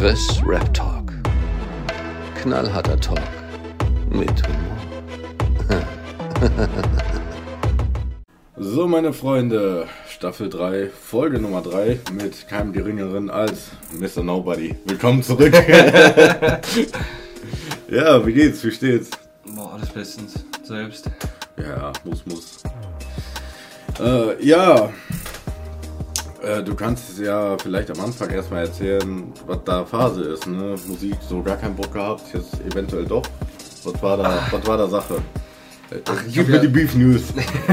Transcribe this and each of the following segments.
Chris Rap Talk. Knallharter Talk mit Humor. So, meine Freunde, Staffel 3, Folge Nummer 3 mit keinem geringeren als Mr. Nobody. Willkommen zurück. ja, wie geht's? Wie steht's? Boah, alles bestens. Selbst. Ja, muss, muss. Äh, ja, äh, du kannst ja vielleicht am Anfang erstmal erzählen, was da Phase ist. Ne? Musik so gar keinen Bock gehabt, jetzt eventuell doch. Was war da, was war da Sache? Äh, Ach, ich Gib mir ja- die Beef News.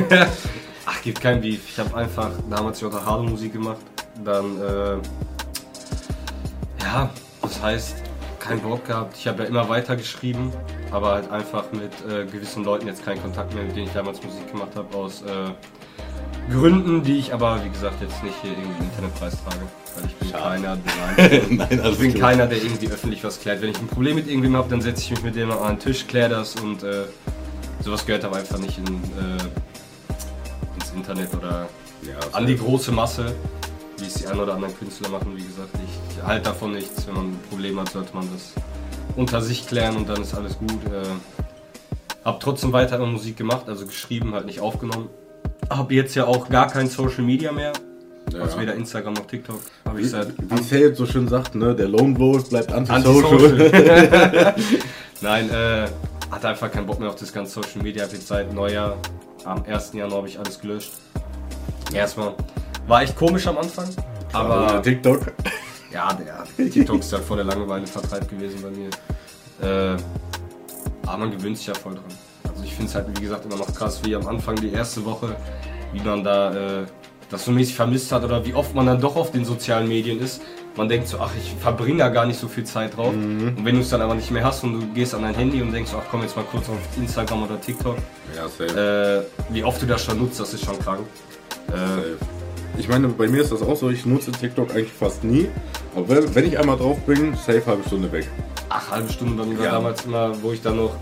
Ach, gibt kein Beef. Ich habe einfach damals ja auch Hard Musik gemacht. Dann, äh, ja, das heißt, keinen Bock gehabt. Ich habe ja immer weiter geschrieben, aber halt einfach mit äh, gewissen Leuten jetzt keinen Kontakt mehr, mit denen ich damals Musik gemacht habe, aus äh, Gründen, die ich aber, wie gesagt, jetzt nicht hier irgendwie im Internetpreis trage. Weil ich bin Schade. keiner, der, Nein, alles ich bin keiner, der irgendwie öffentlich was klärt. Wenn ich ein Problem mit irgendwem habe, dann setze ich mich mit dem an einen Tisch, kläre das und äh, sowas gehört aber einfach nicht in, äh, ins Internet oder Ja, an die große Masse, wie es die ein oder anderen Künstler machen. Wie gesagt, ich halte davon nichts. Wenn man ein Problem hat, sollte man das unter sich klären und dann ist alles gut. Äh, hab trotzdem weiter Musik gemacht, also geschrieben, halt nicht aufgenommen. Hab jetzt ja auch gar kein Social Media mehr. Ja. Also weder Instagram noch TikTok. Habe ich Wie, seit wie Sale so schön sagt, ne, der Lone Wolf bleibt antisocial. Antisocial. Nein, äh, hatte einfach keinen Bock mehr auf das ganze Social Media. Hab jetzt seit Neujahr, am 1. Januar habe ich alles gelöscht. Erstmal war echt komisch am Anfang, Aber aber TikTok. ja, der TikTok ist halt voll der Langeweile vertreibt gewesen bei mir. Äh, aber man gewöhnt sich ja voll dran. Also ich finde es halt, wie gesagt, immer noch krass, wie am Anfang die erste Woche, wie man da äh, das so mäßig vermisst hat oder wie oft man dann doch auf den sozialen Medien ist. Man denkt so, ach, ich verbringe da gar nicht so viel Zeit drauf. Und wenn du es dann aber nicht mehr hast und du gehst an dein Handy und denkst, ach komm, jetzt mal kurz auf Instagram oder TikTok, Ja, safe. äh, wie oft du das schon nutzt, das ist schon krank. Äh, Safe. Ich meine, bei mir ist das auch so, ich nutze TikTok eigentlich fast nie. Aber wenn, ich einmal drauf bin, safe halbe Stunde weg. ach, halbe Stunde dann war Ja. damals immer, wo ich dann noch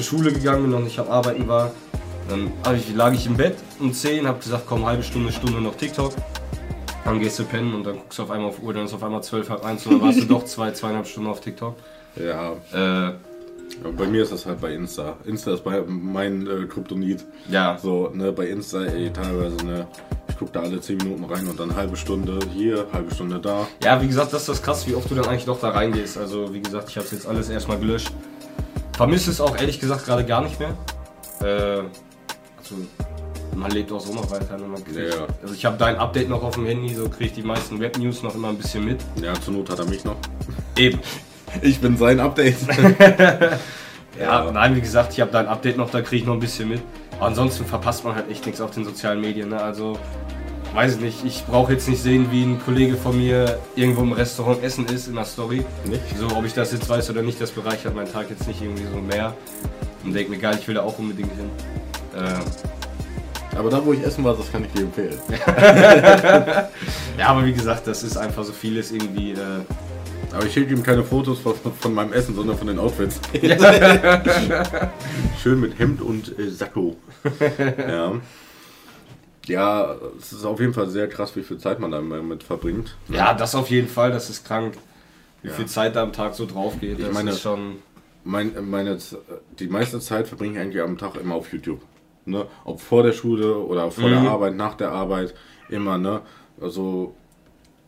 zur Schule gegangen bin und nicht am Arbeiten war. Dann hab ich, lag ich im Bett um 10, hab gesagt, komm, halbe Stunde, Stunde noch TikTok. Dann gehst du pennen und dann guckst du auf einmal auf Uhr, dann ist auf einmal 12, halb 1 und dann warst du doch zwei, zweieinhalb Stunden auf TikTok. Ja, Äh, aber bei mir ist das halt bei Insta. Insta ist bei mein äh, Kryptonit. ja, So, ne, bei Insta, ey, teilweise, ne, ich gucke da alle 10 Minuten rein und dann halbe Stunde hier, halbe Stunde da. Ja, wie gesagt, das ist das krass, wie oft du dann eigentlich doch da reingehst. Also, wie gesagt, ich habe es jetzt alles erstmal gelöscht. Vermisse es auch ehrlich gesagt gerade gar nicht mehr. Äh, also, man lebt auch so noch weiter. Ne? Man kriegt, Ja. Also, ich habe dein Update noch auf dem Handy, so kriege ich die meisten Web-News noch immer ein bisschen mit. Ja, zur Not hat er mich noch. Eben. Ich bin sein Update. Ja, Ja. nein, wie gesagt, ich habe dein Update noch, da kriege ich noch ein bisschen mit. Aber ansonsten verpasst man halt echt nichts auf den sozialen Medien. Ne? Also, weiß ich nicht, ich brauche jetzt nicht sehen, wie ein Kollege von mir irgendwo im Restaurant essen ist in der Story. Nicht? So, ob ich das jetzt weiß oder nicht, das bereichert meinen Tag jetzt nicht irgendwie so mehr. Und denke mir, geil, ich will da auch unbedingt hin. Äh, Aber da, wo ich essen war, das kann ich dir empfehlen. ja, aber wie gesagt, das ist einfach so vieles irgendwie. Äh, Aber ich schicke ihm keine Fotos von, von meinem Essen, sondern von den Outfits. Schön mit Hemd und äh, Sakko. ja. Ja, es ist auf jeden Fall sehr krass, wie viel Zeit man damit verbringt. ja, das auf jeden Fall, das ist krank. Wie Ja. viel Zeit da am Tag so drauf geht, Ich das meine- ist schon. Mein, meine, die meiste Zeit verbringe ich eigentlich am Tag immer auf YouTube. Ne? Ob vor der Schule oder vor Mhm. der Arbeit, nach der Arbeit, immer, ne? Also,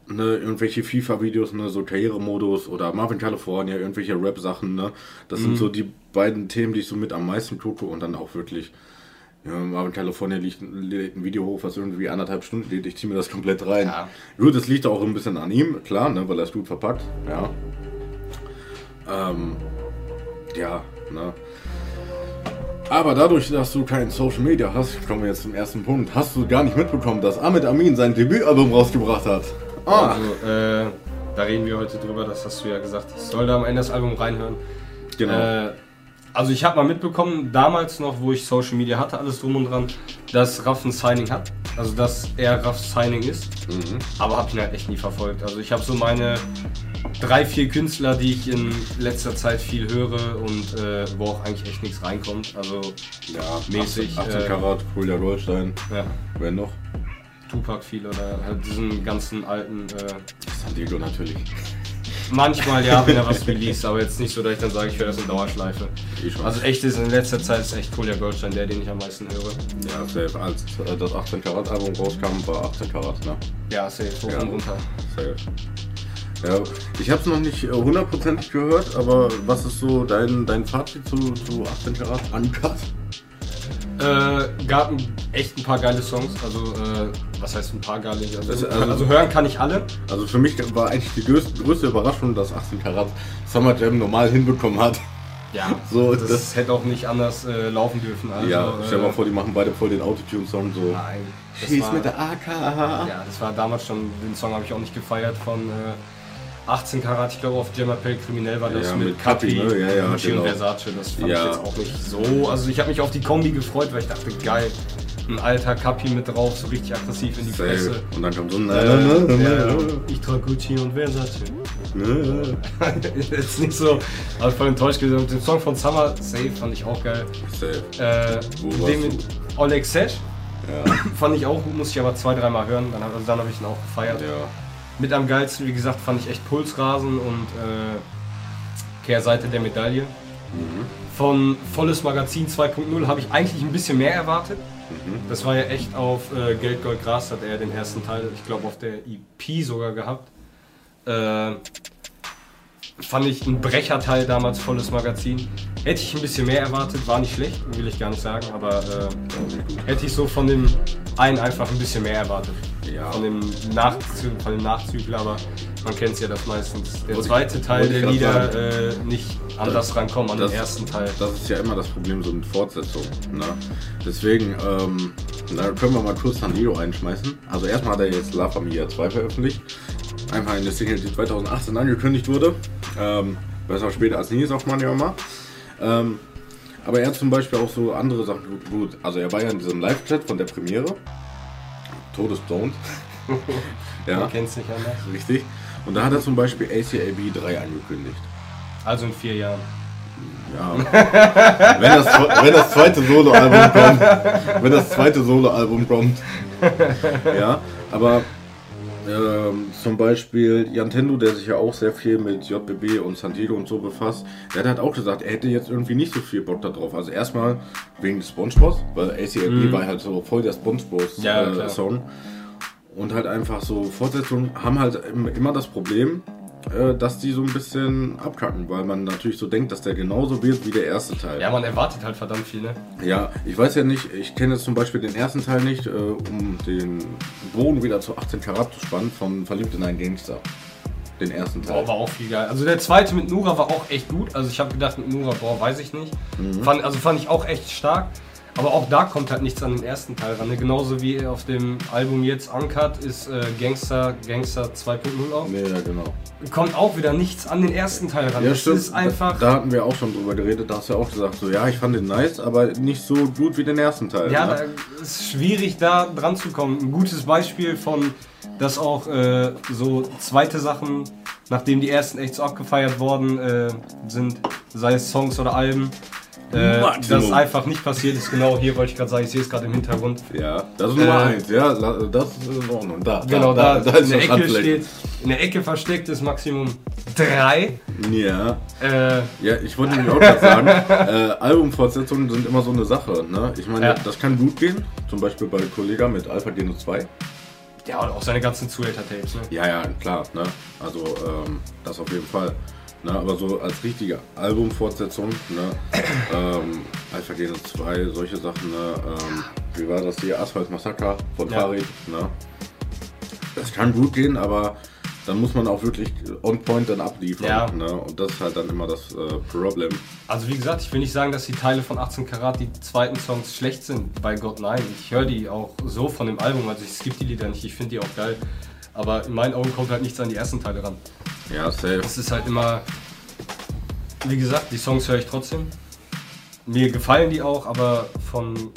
ne, irgendwelche FIFA-Videos, ne, so Karrieremodus oder Marvin California, irgendwelche Rap-Sachen, ne? Das Mhm. sind so die beiden Themen, die ich so mit am meisten gucke und dann auch wirklich. Ja, Marvin California liegt, lädt ein Video hoch, was irgendwie anderthalb Stunden geht. Ich ziehe mir das komplett rein. Ja. Gut, es liegt auch ein bisschen an ihm, klar, ne, weil er es gut verpackt, ja. Ähm, ja, ne. Aber dadurch, dass du kein Social Media hast, kommen wir jetzt zum ersten Punkt, hast du gar nicht mitbekommen, dass Ahmed Amin sein Debütalbum rausgebracht hat. Ah, Also, äh, da reden wir heute drüber, das hast du ja gesagt. Ich soll da am Ende das Album reinhören. genau. Äh, also ich habe mal mitbekommen, damals noch, wo ich Social Media hatte, alles drum und dran, dass Raff ein Signing hat. Also dass er Raffs Signing ist. mhm. Aber habe ihn halt echt nie verfolgt. Also ich habe so meine drei, vier Künstler, die ich in letzter Zeit viel höre und äh, wo auch eigentlich echt nichts reinkommt. Also Ja, mäßig, 18, 18 äh, Karat, Julia Goldstein, ja, wer noch? Tupac viel oder halt diesen ganzen alten. Äh, San Diego natürlich. Manchmal ja, wenn er was release, aber jetzt nicht so, dass ich dann sage, ich höre das in Dauerschleife. Also echt ist in letzter Zeit ist echt Kolja Goldstein der, den ich am meisten höre. ja, safe. Als äh, das 18 Karat Album rauskam, war 18 Karat, ne? Ja, safe, hoch Ja. und runter. Safe. Ja, ich habe es noch nicht äh, hundertprozentig gehört, aber was ist so dein, dein Fazit zu, zu 18 Karat Uncut? Äh, gab ein- echt ein paar geile Songs, also äh, was heißt ein paar geile? Also, Das- also, also- hören kann ich alle. Also für mich war eigentlich die größte, größte Überraschung, dass 18 Karat Summer Jam normal hinbekommen hat. Ja, So, das, das- hätte auch nicht anders äh, laufen dürfen. Also, ja, stell dir mal äh, vor, die machen beide voll den Autotune-Song so. Nein, das Schieß war- mit der AK. Ja, das war damals schon, den Song habe ich auch nicht gefeiert von äh, 18 Karat, ich glaube auf Jam Appel Kriminell war das Ja, mit, mit Kapi, Kapi, ne? Ja, ja, Gucci und genau. Versace, das fand Ja. ich jetzt auch nicht so, also ich habe mich auf die Kombi gefreut, weil ich dachte, geil, ein alter Kapi mit drauf, so richtig aggressiv in die Fresse. Safe. Und dann kommt so ein. Äh, ja, ich trage Gucci und Versace. Jetzt nicht so, aber voll enttäuscht gewesen. Und den Song von Summer, Safe, fand ich auch geil. Safe. Äh, Wo den mit Oleg Ja, fand ich auch gut, muss ich aber zwei, dreimal hören. Dann, hab- also dann habe ich ihn auch gefeiert. ja. Mit am geilsten, wie gesagt, fand ich echt Pulsrasen und äh, Kehrseite der Medaille. Von Volles Magazin 2.0 habe ich eigentlich ein bisschen mehr erwartet. Das war ja echt auf äh, Geld, Gold, Gras, hat er den ersten Teil, ich glaube auf der EP sogar gehabt. Äh, fand ich ein Brecherteil damals, Volles Magazin. Hätte ich ein bisschen mehr erwartet, war nicht schlecht, will ich gar nicht sagen, aber äh, hätte ich so von dem einen einfach ein bisschen mehr erwartet. Ja. Von dem, Nachzü von dem Nachzügler, aber man kennt es ja, dass meistens der zweite Teil der Lieder äh, nicht anders rankommen an das- den ersten Teil. Das ist ja immer das Problem so mit Fortsetzung. Ne? Deswegen, ähm, na, können wir mal kurz Sandio einschmeißen. Also erstmal hat er jetzt La Familia 2 veröffentlicht. Einfach eine Single, die 2018 angekündigt wurde. Ähm, besser später als nie, sagt man ja immer. Ähm, aber er hat zum Beispiel auch so andere Sachen gut. Also er war ja in diesem Live-Chat von der Premiere. Todesboned. ja, Man kennt es nicht anders. richtig. Und da hat er zum Beispiel ACAB 3 angekündigt. Also in vier Jahren. Ja. wenn, das, wenn das zweite Soloalbum kommt. Wenn das zweite Soloalbum kommt. Ja, aber ähm, zum Beispiel Jantendo, der sich ja auch sehr viel mit JBB und Santiago und so befasst, der hat halt auch gesagt, er hätte jetzt irgendwie nicht so viel Bock da drauf. Also erstmal wegen des Spongebobs, weil ACAB war halt so voll der Spongebobs Ja, äh. Und halt einfach so Fortsetzungen haben halt im- immer das Problem, dass die so ein bisschen abkacken, weil man natürlich so denkt, dass der genauso wird wie der erste Teil. Ja, man erwartet halt verdammt viel, ne? Ja, ich weiß ja nicht, ich kenne jetzt zum Beispiel den ersten Teil nicht, äh, um den Bogen wieder zu 18 Karat zu spannen, von Verliebt in einen Gangster. Den ersten Teil. Boah, war auch viel geil. Also der zweite mit Nura war auch echt gut. Also ich habe gedacht, mit Nura, boah, weiß ich nicht. Mhm. Fand, also fand ich auch echt stark. Aber auch da kommt halt nichts an den ersten Teil ran. ne? Genauso wie auf dem Album jetzt Uncut ist äh, Gangster, Gangster 2.0 auch. Nee, ja, genau. Kommt auch wieder nichts an den ersten Teil ran. Ja, das stimmt. ist einfach. Da, da hatten wir auch schon drüber geredet, da hast du ja auch gesagt, so, ja, ich fand den nice, aber nicht so gut wie den ersten Teil. Ja, ne? da ist schwierig da dran zu kommen. Ein gutes Beispiel von, dass auch äh, so zweite Sachen, nachdem die ersten echt so abgefeiert worden äh, sind, sei es Songs oder Alben, äh, das einfach nicht passiert ist. Genau hier wollte ich gerade sagen, ich sehe es gerade im Hintergrund. ja, das ist Nummer Äh, eins, ja, das ist in Ordnung. Da, Genau, da, da, in ist der das Ecke steht, in der Ecke versteckt ist Maximum drei. Ja. Äh, Ja, ich wollte nämlich auch gerade sagen, äh, Albumfortsetzungen sind immer so eine Sache. Ne? Ich meine, Ja. das kann gut gehen, zum Beispiel bei Kollega mit Alpha Geno 2. ja, und auch seine ganzen Zuhälter-Tapes. Ne? Ja, ja, klar, ne? Also ähm, das auf jeden Fall. Ne? Aber so als richtige Albumfortsetzung, ne? ähm, Alpha Geno 2, solche Sachen, ne? Ähm, wie war das hier? Asphalt Massaker von Ja. Farid, ne? Das kann gut gehen, aber dann muss man auch wirklich on point dann abliefern. Ja. Ne? Und das ist halt dann immer das äh, Problem. Also wie gesagt, ich will nicht sagen, dass die Teile von 18 Karat, die zweiten Songs, schlecht sind. Bei Gott nein. Ich höre die auch so von dem Album. Also ich skippe die Lieder nicht, ich finde die auch geil. Aber in meinen Augen kommt halt nichts an die ersten Teile ran. Ja, safe. Es ist halt immer, wie gesagt, die Songs höre ich trotzdem. Mir gefallen die auch, aber von...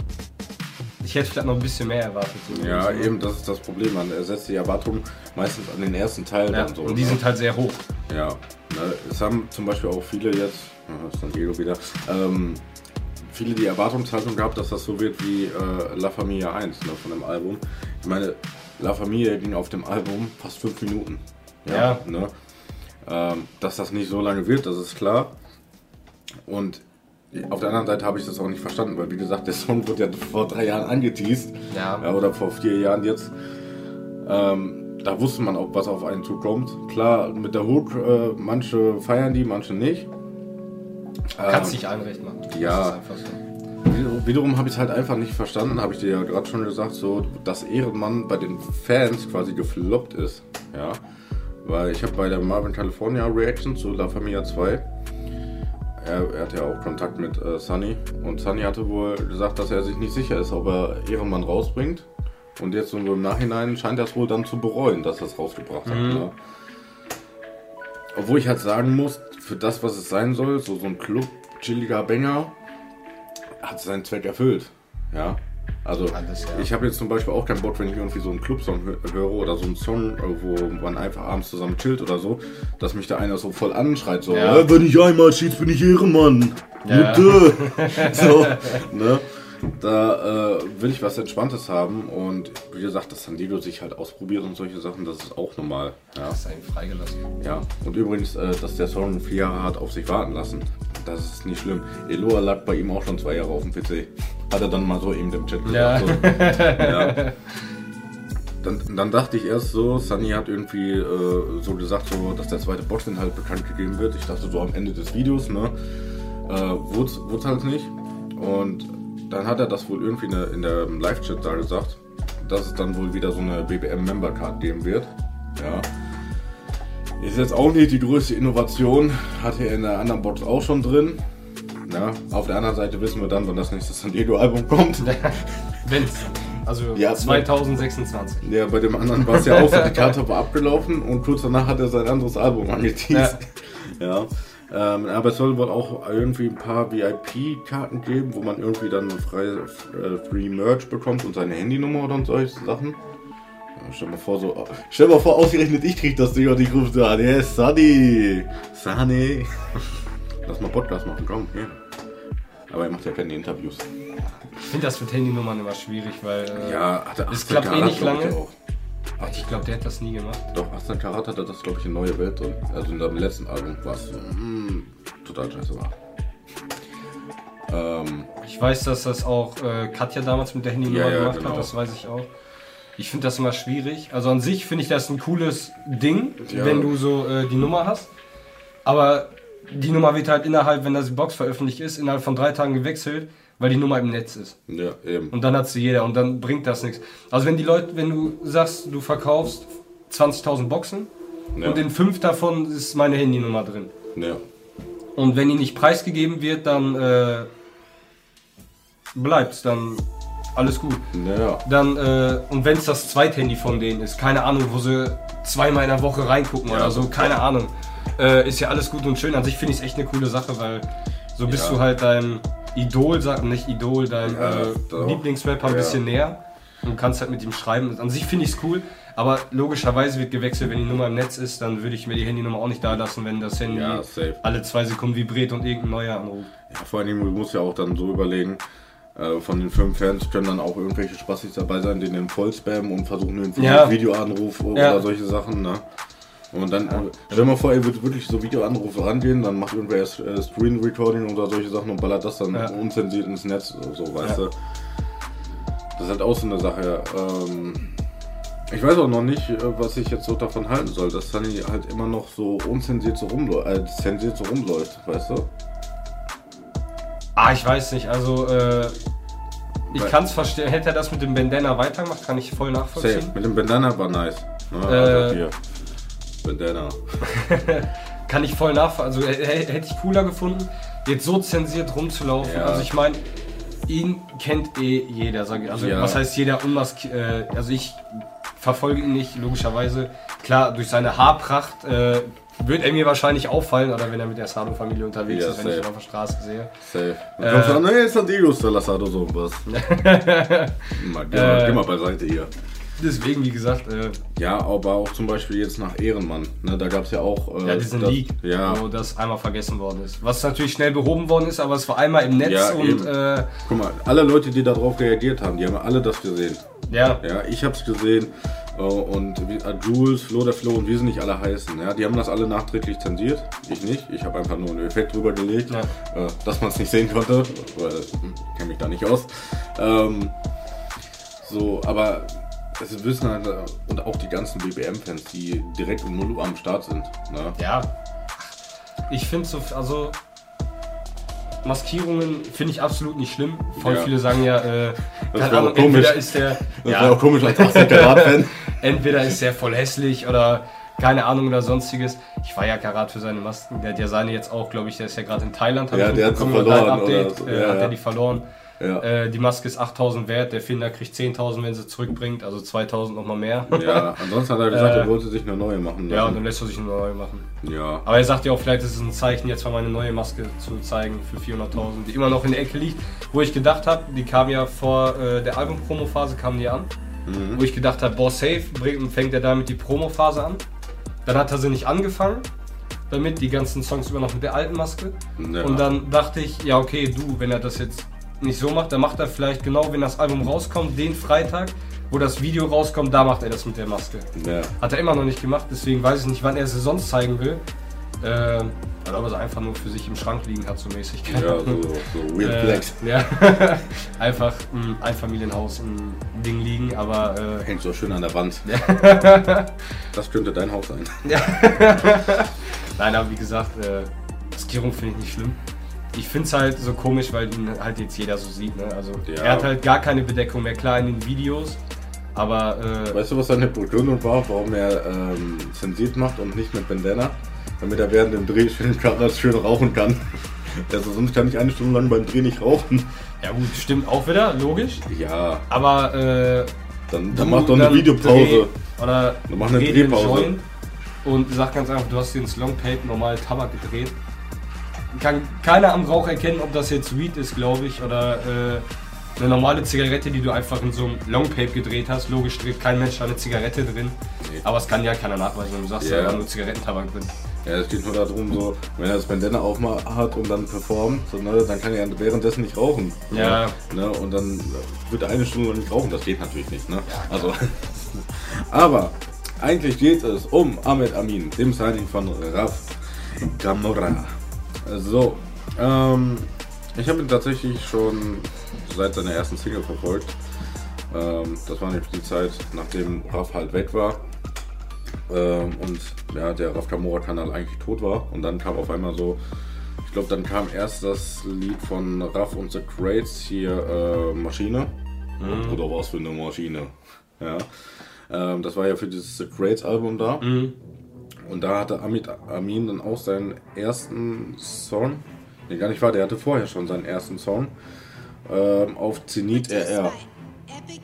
Ich hätte vielleicht noch ein bisschen mehr erwartet. Ja, So. eben, das ist das Problem. Man setzt die Erwartungen meistens an den ersten Teil Ja, so. und die ne? sind halt sehr hoch. Ja, ne, es haben zum Beispiel auch viele jetzt, ja, ist dann Diego wieder, ähm, viele die Erwartungshaltung gehabt, dass das so wird wie äh, La Familia 1 ne, von dem Album. Ich meine, La Familia ging auf dem Album fast fünf Minuten. Ja. Ne? Ähm, dass das nicht so lange wird, das ist klar. Und auf der anderen Seite habe ich das auch nicht verstanden, weil wie gesagt, der Song wurde ja vor drei Jahren angeteased. Ja. ja oder vor vier Jahren jetzt. Ähm, da wusste man auch, was auf einen zukommt. Klar, mit der Hook, äh, manche feiern die, manche nicht. Kannst Ähm, nicht allen recht machen. Ja. so. Wiederum- Wiederum habe ich es halt einfach nicht verstanden, habe ich dir ja gerade schon gesagt, so, dass Ehrenmann bei den Fans quasi gefloppt ist. Ja. Weil ich habe bei der Marvin California Reaction zu La Familia 2, er, er hat ja auch Kontakt mit äh, Sunny und Sunny hatte wohl gesagt, dass er sich nicht sicher ist, ob er Ehrenmann rausbringt. Und jetzt so im Nachhinein scheint er es wohl dann zu bereuen, dass er es rausgebracht hat. Ne? Obwohl ich halt sagen muss, für das, was es sein soll, so, so ein Club, chilliger Banger, hat seinen Zweck erfüllt. Ja. Also Alles, ja. ich habe jetzt zum Beispiel auch keinen Bock, wenn ich irgendwie so einen Clubsong hö- höre oder so einen Song, wo man einfach abends zusammen chillt oder so, dass mich da einer so voll anschreit, so, Ja. äh, wenn ich einmal schieß, bin ich Ehrenmann. Ja. Bitte. so, ne? Da äh, will ich was Entspanntes haben und wie gesagt, dass San Diego sich halt ausprobiert und solche Sachen, das ist auch normal. Ja. Das ist eigentlich freigelassen. Ja, und übrigens, äh, dass der Song vier Jahre hat auf sich warten lassen. Das ist nicht schlimm. Eloa lag bei ihm auch schon zwei Jahre auf dem PC. Hat er dann mal so eben im Chat Ja. gesagt. So. ja. Dann, dann dachte ich erst so, Sunny hat irgendwie äh, so gesagt, so, dass der zweite Boxinhalt bekannt gegeben wird. Ich dachte so am Ende des Videos, ne? Äh, wurde es halt nicht. Und dann hat er das wohl irgendwie in der, der Live-Chat da gesagt, dass es dann wohl wieder so eine BBM-Member-Card geben wird. Ja. Ist jetzt auch nicht die größte Innovation, hatte er in der anderen Box auch schon drin. Ja, auf der anderen Seite wissen wir dann, wann das nächste San Diego-Album kommt. Wenn's. Also Ja, 2026. Ja, bei dem anderen war es ja auch so, die Karte war abgelaufen und kurz danach hat er sein anderes Album angeteased. Ja. Ähm, aber es soll wohl auch irgendwie ein paar VIP-Karten geben, wo man irgendwie dann frei, äh, Free Merch bekommt und seine Handynummer oder solche Sachen. Ja, stell mal vor, so, stell mal vor, ausgerechnet ich krieg das Ding und ich rufe so an, yes, Sunny, Sunny. Lass mal Podcast machen, komm, hier. Aber er macht ja keine Interviews. Ich finde das mit Handynummern immer schwierig, weil. Äh, Ja, Es 18 klappt eh nicht lange. Auch. Ich glaube, der hat das nie gemacht. Doch, 18 Karat hat das, glaube ich, in Neue Welt drin. Also in seinem letzten Album war es mm, total scheiße war. Ähm, Ich weiß, dass das auch äh, Katja damals mit der Handynummer Ja, ja, gemacht genau. hat, das weiß ich auch. Ich finde das immer schwierig. Also an sich finde ich das ein cooles Ding, Ja. wenn du so äh, die Nummer hast. Aber die Nummer wird halt innerhalb, wenn das Box veröffentlicht ist, innerhalb von drei Tagen gewechselt, weil die Nummer im Netz ist. ja, eben. Und dann hat sie jeder und dann bringt das nichts. Also wenn die Leute, wenn du sagst, du verkaufst 20.000 Boxen Ja. und in fünf davon ist meine Handynummer drin. Ja. Und wenn die nicht preisgegeben wird, dann äh, bleibt's, dann alles gut. Ja, Dann, äh, und wenn es das Zweithandy von denen ist, keine Ahnung, wo sie zweimal in der Woche reingucken Ja. oder so, keine Ahnung. Äh, ist ja alles gut und schön. An sich finde ich es echt eine coole Sache, weil so bist Ja. du halt dein Idol, sag nicht Idol, dein Ja, äh. Lieblingsrapper ein bisschen näher und kannst halt mit ihm schreiben. An sich finde ich es cool, aber logischerweise wird gewechselt, wenn die Nummer im Netz ist, dann würde ich mir die Handynummer auch nicht da lassen, wenn das Handy Ja, alle zwei Sekunden vibriert und irgendein neuer anruft. ja, vor allem, du musst ja auch dann so überlegen, äh, von den fünf Fans können dann auch irgendwelche Spastis dabei sein, die den voll spammen und versuchen irgendwie Ja. einen Videoanruf oder Ja. solche Sachen, ne? Und dann, stell dir mal vor, er würde wirklich so Videoanrufe rangehen, dann macht irgendwer erst, äh, Screen Recording oder solche Sachen und ballert das dann Ja. unzensiert ins Netz, so, weißt Ja. du. Das ist halt auch so eine Sache. Ähm, ich weiß auch noch nicht, äh, was ich jetzt so davon halten soll, dass Sunny halt immer noch so unzensiert so rumläuft, äh, zensiert so rumläuft, weißt du? Ah, ich weiß nicht, also äh, ich kann es verstehen. Hätte er das mit dem Bandana weitergemacht, kann ich voll Safe. nachvollziehen. Mit dem Bandana war nice. Ne? Äh, also. Bandana. Kann ich voll nachvollziehen. Also äh, h- hätte ich cooler gefunden, jetzt so zensiert rumzulaufen. Ja. Also ich meine, ihn kennt eh jeder. Also Ja. was heißt jeder unmask äh, Also ich verfolge ihn nicht, logischerweise. Klar, durch seine Haarpracht äh, wird er mir wahrscheinlich auffallen, oder wenn er mit der Sado-Familie unterwegs Ja, ist, wenn ich safe. ihn auf der Straße sehe. Safe. Dann Äh, kommst du an, nee, San Diego ist der Lassado so was. mal, geh, mal, Äh, geh mal beiseite hier. Deswegen, wie gesagt, äh, Ja, aber auch zum Beispiel jetzt nach Ehrenmann. Ne, da gab es ja auch. Äh, ja, diesen das, Leak, Ja, wo das einmal vergessen worden ist. Was natürlich schnell behoben worden ist, aber es war einmal im Netz Ja, und äh, guck mal, alle Leute, die darauf reagiert haben, die haben alle das gesehen. ja, Ja, ich hab's gesehen. Äh, und äh, Jules, Flo der Flo und wie sie nicht alle heißen. Ja, die haben das alle nachträglich zensiert. Ich nicht. Ich habe einfach nur einen Effekt drüber gelegt, Ja. äh, dass man es nicht sehen konnte. Weil hm, ich kenne mich da nicht aus. Ähm, so, aber es wissen halt, äh, und auch die ganzen BBM-Fans, die direkt um 0 Uhr am Start sind. Ne? Ja. Ich finde so, also Maskierungen finde ich absolut nicht schlimm. Voll Ja. viele sagen ja, äh, Das keine Ahnung, auch komisch. entweder ist der, Das ja, auch komisch als 18 Karat-Fan. entweder ist der voll hässlich oder keine Ahnung oder sonstiges. Ich war ja Karat für seine Masken. Der hat ja seine jetzt auch, glaube ich, der ist ja gerade in Thailand. hab Ja, ich der hat sie mitbekommen, oder verloren ein Update, oder so. äh, Ja, hat ja. er die verloren. Ja. Äh, die Maske ist 8000 wert, der Finder kriegt 10.000, wenn sie zurückbringt, also 2000 nochmal mehr. ja, ansonsten hat er gesagt, Äh, er wollte sich eine neue machen. Ja, und lassen. dann lässt er sich eine neue machen. ja. Aber er sagt ja auch, vielleicht ist es ein Zeichen, jetzt mal meine neue Maske zu zeigen für 400.000, die immer noch in der Ecke liegt. Wo ich gedacht habe, die kam ja vor äh, der Album-Promo-Phase, kamen die an. Mhm. Wo ich gedacht habe, boah, safe, bringt- fängt er damit die Promo-Phase an. Dann hat er sie nicht angefangen, damit die ganzen Songs immer noch mit der alten Maske. Ja. Und dann dachte ich, ja, okay, du, wenn er das jetzt nicht so macht, dann macht er vielleicht genau, wenn das Album rauskommt, den Freitag, wo das Video rauskommt, da macht er das mit der Maske. Ja. Hat er immer noch nicht gemacht, deswegen weiß ich nicht, wann er sie sonst zeigen will. Äh, oder ob er sie einfach nur für sich im Schrank liegen hat, so mäßig. Ja, so, so Weird Äh, Flex. ja. einfach ein Einfamilienhaus, ein Ding liegen, aber äh, Hängt so schön an der Wand. das könnte dein Haus sein. nein, aber wie gesagt, äh, Maskierung finde ich nicht schlimm. Ich finde es halt so komisch, weil ihn halt jetzt jeder so sieht. Ne? Also Ja. er hat halt gar keine Bedeckung mehr, klar in den Videos, aber äh, Weißt du, was seine Begründung war, warum er ähm, zensiert macht und nicht mit Bandana? Damit er während dem Dreh schön, schön rauchen kann. Also sonst kann ich eine Stunde lang beim Dreh nicht rauchen. ja gut, stimmt auch wieder, logisch. Ja, Aber äh, dann, dann mach doch eine Videopause. Dreh, oder Dann mach eine Drehpause. Und sag ganz einfach, du hast den Longtape normal Tabak gedreht. Kann keiner am Rauch erkennen, ob das jetzt Weed ist, glaube ich, oder äh, eine normale Zigarette, die du einfach in so einem Longtape gedreht hast. Logisch dreht kein Mensch eine Zigarette drin. Nee. Aber es kann ja keiner nachweisen, wenn du sagst, Ja. war nur Zigarettentabak drin. Ja, es geht nur darum, so, wenn er das Bandana aufhat und dann performt, so, ne, dann kann er währenddessen nicht rauchen. Ja. Ne, und dann wird er eine Stunde lang nicht rauchen. Das geht natürlich nicht. Ne? Also, aber eigentlich geht es um Ahmed Amin, dem Signing von Raf Gamora. So, ähm, ich habe ihn tatsächlich schon seit seiner ersten Single verfolgt. Ähm, das war nämlich die Zeit, nachdem Raf halt weg war. Ähm, und ja, der Raf Kamora-Kanal eigentlich tot war. Und dann kam auf einmal so, ich glaube, dann kam erst das Lied von Raf und The Crates hier, äh, Maschine. Oder was für eine Maschine. Ja. Ähm, das war ja für dieses The Crates Album da. Und da hatte Amit Amin dann auch seinen ersten Song. Nee, gar nicht wahr, der hatte vorher schon seinen ersten Song. Ähm, auf Zenit RR.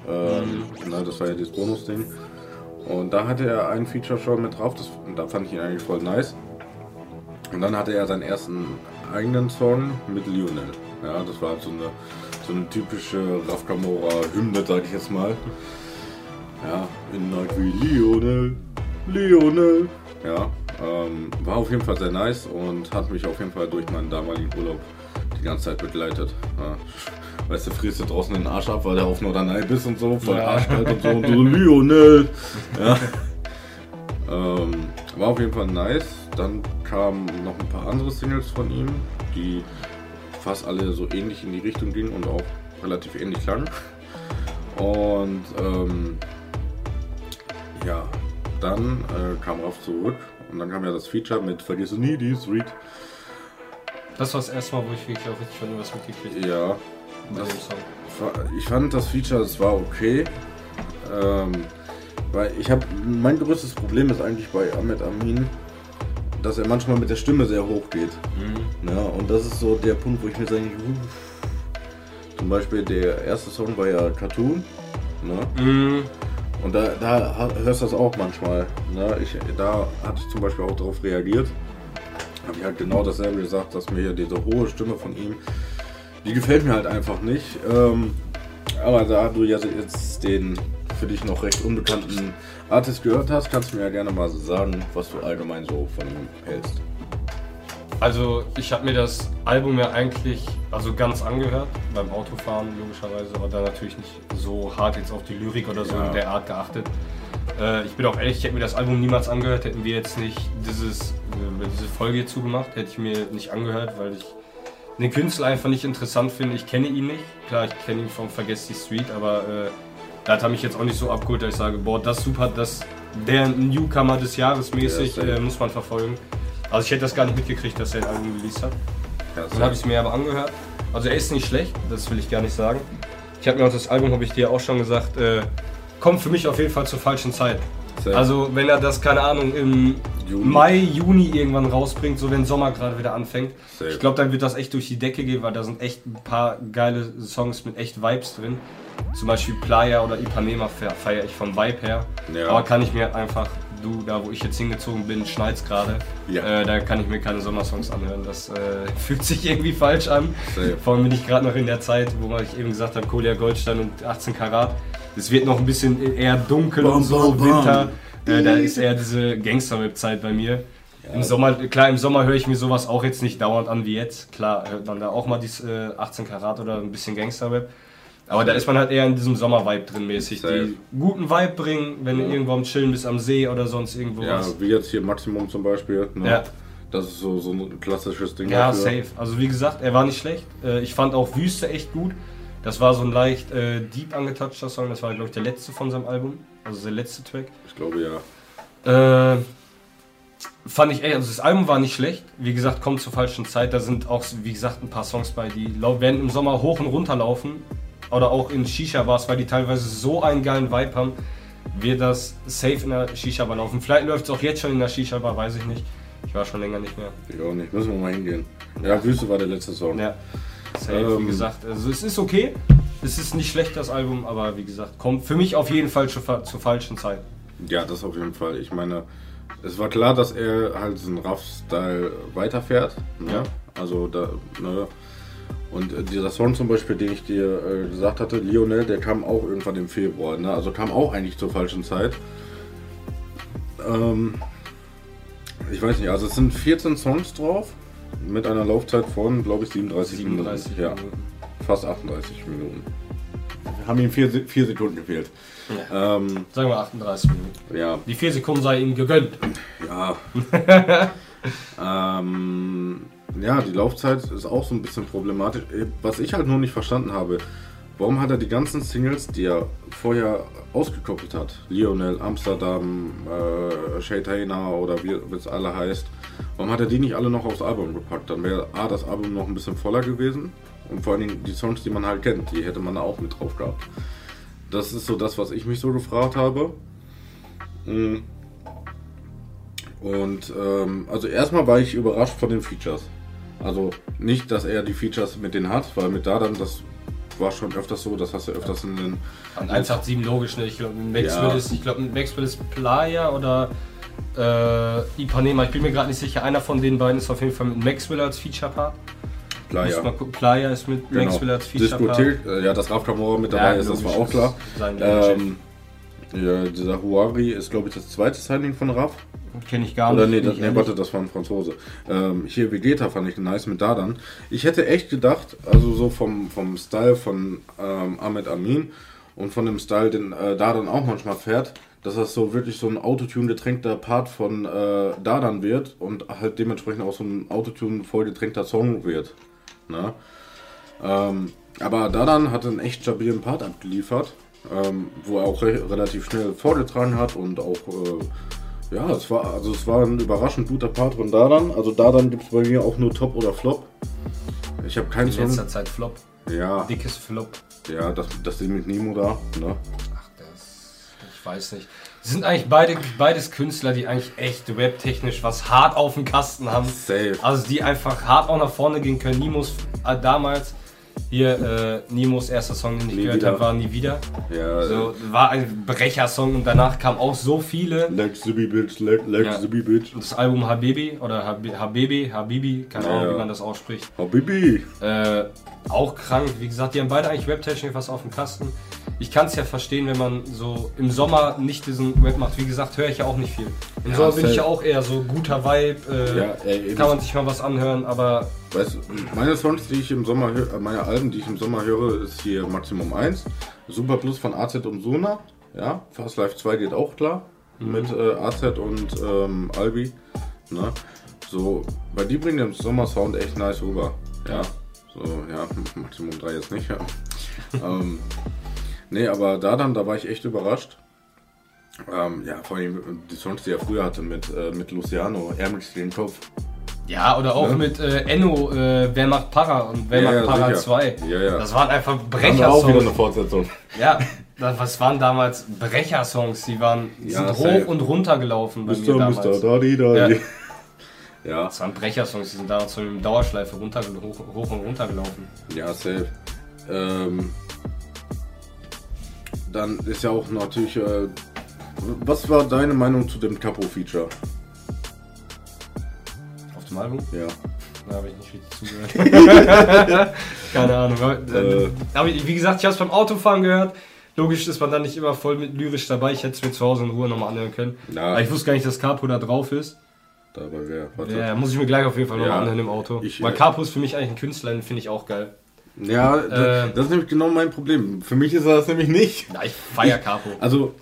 Ähm, na, das war ja dieses Bonus-Ding. Und da hatte er ein Feature schon mit drauf, das, da fand ich ihn eigentlich voll nice. Und dann hatte er seinen ersten eigenen Song mit Lionel. Ja, das war halt so eine, so eine typische Raf Kamora-Hymne, sag ich jetzt mal. Ja, in Night wie Lionel, Lionel. Ja, ähm, war auf jeden Fall sehr nice und hat mich auf jeden Fall durch meinen damaligen Urlaub die ganze Zeit begleitet. Ja. Weißt du, frierst du draußen den Arsch ab, weil der auf Norderney bist und so, voll Ja. arschkalt und so und du so, Lionel. Ja. Ähm, war auf jeden Fall nice. Dann kamen noch ein paar andere Singles von ihm, die fast alle so ähnlich in die Richtung gingen und auch relativ ähnlich klangen. Und ähm, ja, dann äh, kam Raff zurück und dann kam ja das Feature mit Vergiss nie die Street. Das war das erste Mal, wo ich wirklich auch richtig von irgendwas mitgekriegt habe Ja, das war- ich fand das Feature, es war okay. Ähm, weil ich habe, mein größtes Problem ist eigentlich bei Ahmed Amin, dass er manchmal mit der Stimme sehr hoch geht. Ja, und das ist so der Punkt, wo ich mir sage, uff. zum Beispiel der erste Song war ja Cartoon. Ne? Mhm. Und da, da hörst du das auch manchmal. Ne? Ich, da hatte ich zum Beispiel auch darauf reagiert. Habe ich halt genau dasselbe gesagt, dass mir diese hohe Stimme von ihm, die gefällt mir halt einfach nicht. Ähm, aber da du ja jetzt den für dich noch recht unbekannten Artist gehört hast, kannst du mir ja gerne mal sagen, was du allgemein so von ihm hältst. Also ich habe mir das Album ja eigentlich also ganz angehört, beim Autofahren logischerweise, aber da natürlich nicht so hart jetzt auf die Lyrik oder so Ja. in der Art geachtet. Äh, ich bin auch ehrlich, ich hätte mir das Album niemals angehört, hätten wir jetzt nicht dieses, äh, diese Folge hier zugemacht, hätte ich mir nicht angehört, weil ich den Künstler einfach nicht interessant finde. Ich kenne ihn nicht. Klar, ich kenne ihn vom Vergess die Street, aber äh, da hat er mich jetzt auch nicht so abgeholt, dass ich sage, boah, das ist super, das der Newcomer des Jahres mäßig Ja, äh, muss man verfolgen. Also ich hätte das gar nicht mitgekriegt, dass er ein Album released hat. Ja, Dann habe ich es mir aber angehört. Also er ist nicht schlecht, das will ich gar nicht sagen. Ich habe mir auch das Album, habe ich dir auch schon gesagt, äh, kommt für mich auf jeden Fall zur falschen Zeit. Safe. Also wenn er das, keine Ahnung, im Juni. Mai, Juni irgendwann rausbringt, so wenn Sommer gerade wieder anfängt. Safe. Ich glaube, dann wird das echt durch die Decke gehen, weil da sind echt ein paar geile Songs mit echt Vibes drin. Zum Beispiel Playa oder Ipanema feiere ich vom Vibe her. Ja. Aber kann ich mir einfach, du, da wo ich jetzt hingezogen bin, schneit's gerade. Ja. Äh, da kann ich mir keine Sommersongs anhören. Das äh, fühlt sich irgendwie falsch an. Safe. Vor allem bin ich gerade noch in der Zeit, wo ich eben gesagt habe, Kolia Goldstein und 18 Karat. Es wird noch ein bisschen eher dunkel Bam, und so, bam, bam. Winter. Äh, da ist eher diese Gangster-Rap-Zeit bei mir. Im Sommer, klar, im Sommer höre ich mir sowas auch jetzt nicht dauernd an wie jetzt. Klar, hört man da auch mal dies äh, 18 Karat oder ein bisschen Gangster-Rap. Aber da ist man halt eher in diesem Sommer-Vibe drin mäßig. Safe. Die guten Vibe bringen, wenn du irgendwo am Chillen bist am See oder sonst irgendwo Ja, was. wie jetzt hier Maximum zum Beispiel. Ne? Ja. Das ist so, so ein klassisches Ding. Ja, dafür. safe. Also wie gesagt, er war nicht schlecht. Äh, Ich fand auch Wüste echt gut. Das war so ein leicht äh, deep angetouchter Song. Das war, glaube ich, der letzte von seinem Album. Also der letzte Track. Ich glaube ja. Äh, fand ich echt, also das Album war nicht schlecht. Wie gesagt, kommt zur falschen Zeit. Da sind auch, wie gesagt, ein paar Songs bei, die werden im Sommer hoch und runter laufen. Oder auch in Shisha-Bars, weil die teilweise so einen geilen Vibe haben, wird das safe in der Shisha-Bar laufen. Vielleicht läuft es auch jetzt schon in der Shisha-Bar, weiß ich nicht. Ich war schon länger nicht mehr. Ich auch nicht. Müssen wir mal hingehen. Ja, Wüste war der letzte Song. Ja, safe, Ähm. wie gesagt. Also es ist okay. Es ist nicht schlecht, das Album, aber wie gesagt, kommt für mich auf jeden Fall zur, fa- zur falschen Zeit. Ja, das auf jeden Fall. Ich meine, es war klar, dass er halt diesen Rough-Style weiterfährt. Ne? Ja. Also da, ne? Und äh, dieser Song zum Beispiel, den ich dir äh, gesagt hatte, Lionel, der kam auch irgendwann im Februar. Ne? Also kam auch eigentlich zur falschen Zeit. Ähm, ich weiß nicht, also es sind 14 Songs drauf. Mit einer Laufzeit von, glaube ich, 37, 37 Minuten. Ja, Minuten. fast 38 Minuten. Haben ihm vier, vier Sekunden gefehlt. Ähm, Sagen wir 38 Minuten. ja, Die vier Sekunden sei ihm gegönnt. Ja. ähm, ja, die Laufzeit ist auch so ein bisschen problematisch. Äh, Was ich halt nur nicht verstanden habe, warum hat er die ganzen Singles, die er vorher ausgekoppelt hat, Lionel, Amsterdam, äh, Shaytana oder wie es alle heißt, warum hat er die nicht alle noch aufs Album gepackt? Dann wäre A, das Album noch ein bisschen voller gewesen und vor allen Dingen die Songs, die man halt kennt, die hätte man auch mit drauf gehabt. Das ist so das, was ich mich so gefragt habe. Mm. Und ähm, also erstmal war ich überrascht von den Features. Also nicht, dass er die Features mit denen hat, weil mit Dadan, das war schon öfters so, das hast du öfters in den. An 187 logisch, ne? Ich glaube, Maxwell Ja. ist, ich glaube, Maxwell ist Playa oder äh, Ipanema. Ich bin mir gerade nicht sicher. Einer von den beiden ist auf jeden Fall mit Maxwell als Feature-Part. Ja. mal gucken. Playa ist mit Genau. Maxwell als Feature-Part. Diskothek, äh, ja, dass Raf Kamora mit dabei ist, das war auch klar. Ähm, ja, dieser Huari ist, glaube ich, das zweite Signing von Raf. Kenne ich gar Oder nicht. nee, ich nee ehrlich. warte, das war ein Franzose. Ähm, hier Vegeta fand ich nice mit Dadan. Ich hätte echt gedacht, also so vom, vom Style von ähm, Ahmed Amin und von dem Style, den äh, Dadan auch manchmal fährt, dass das so wirklich so ein Autotune getränkter Part von äh, Dadan wird und halt dementsprechend auch so ein Autotune voll getränkter Song wird. Ne? Ähm, aber Dadan hat einen echt stabilen Part abgeliefert, ähm, wo er auch re relativ schnell vorgetragen hat und auch, äh, ja, es war, also es war ein überraschend guter Part von Dadan. Also Dadan gibt es bei mir auch nur Top oder Flop. Ich habe keinen In Song. letzter Zeit Flop. Ja, Dickes Flop. ja, das, das Ding mit Nemo da, ne? Ach, das. Ich weiß nicht. Das sind eigentlich beide, beides Künstler, die eigentlich echt webtechnisch was hart auf dem Kasten haben. Safe. Also die einfach hart auch nach vorne gehen können. Nimos äh, damals, hier äh, Nimos erster Song, den ich Nie gehört habe, war nie wieder. Ja, So, war ein Brechersong und danach kamen auch so viele. Like Zibi Bitch, like, like Ja. Zibi Bitch. Das Album Habibi oder Hab- Habibi, Habibi, keine Ahnung, ja. wie man das ausspricht. Oh, Bibi. Äh, auch krank, wie gesagt, die haben beide eigentlich webtechnisch was auf dem Kasten. Ich kann es ja verstehen, wenn man so im Sommer nicht diesen Web macht. Wie gesagt, höre ich ja auch nicht viel. Im Ja, Sommer bin ich ja auch eher so guter Vibe, äh, Ja, ey, kann man sich mal was anhören, aber Weißt du, meine Songs, die ich im Sommer höre, meine Alben, die ich im Sommer höre, ist hier Maximum 1, Super Plus von AZ und Sona Ja, Fast Life 2 geht auch klar. Mit äh, AZ und ähm, Albi. Ne? So, weil die bringen den Sommersound echt nice rüber. Ja. So, ja, Maximum 3 jetzt nicht, ja. ähm, nee, aber da dann, da war ich echt überrascht. Ähm, ja, vor allem die Songs, die er früher hatte mit, äh, mit Luciano, Ärmlich den Kopf. Ja, oder auch Ne? mit äh, Enno, äh, Wer macht Para und Wer Ja, macht ja, Para sicher. 2. Ja, ja. Das waren einfach Haben wir auch wieder eine Brechersongs. Fortsetzung. Ja, das, was waren damals Brechersongs? Die waren die Ja, sind safe. hoch und runter gelaufen bei mir Mr. damals. Mr. Daddy Daddy. Ja. Das waren Brechersongs, die sind damals so in Dauerschleife runter, hoch, hoch und runter gelaufen. Ja, safe. Ähm, dann ist ja auch natürlich. Äh, was war deine Meinung zu dem Capo-Feature? Auf dem Album? Ja. Da habe ich nicht richtig zugehört. Keine Ahnung. Äh. Ich- wie gesagt, ich habe es beim Autofahren gehört. Logisch ist man dann nicht immer voll mit lyrisch dabei. Ich hätte es mir zu Hause in Ruhe nochmal anhören können. Ja. Aber ich wusste gar nicht, dass Capo da drauf ist. Dabei wer? Warte. Ja, muss ich mir gleich auf jeden Fall Ja. nochmal anhören im Auto. Ich, Weil äh, Capo ist für mich eigentlich ein Künstler, den finde ich auch geil. Ja, das, Äh. das ist nämlich genau mein Problem. Für mich ist er das nämlich nicht. Ja, ich feier Capo. Also,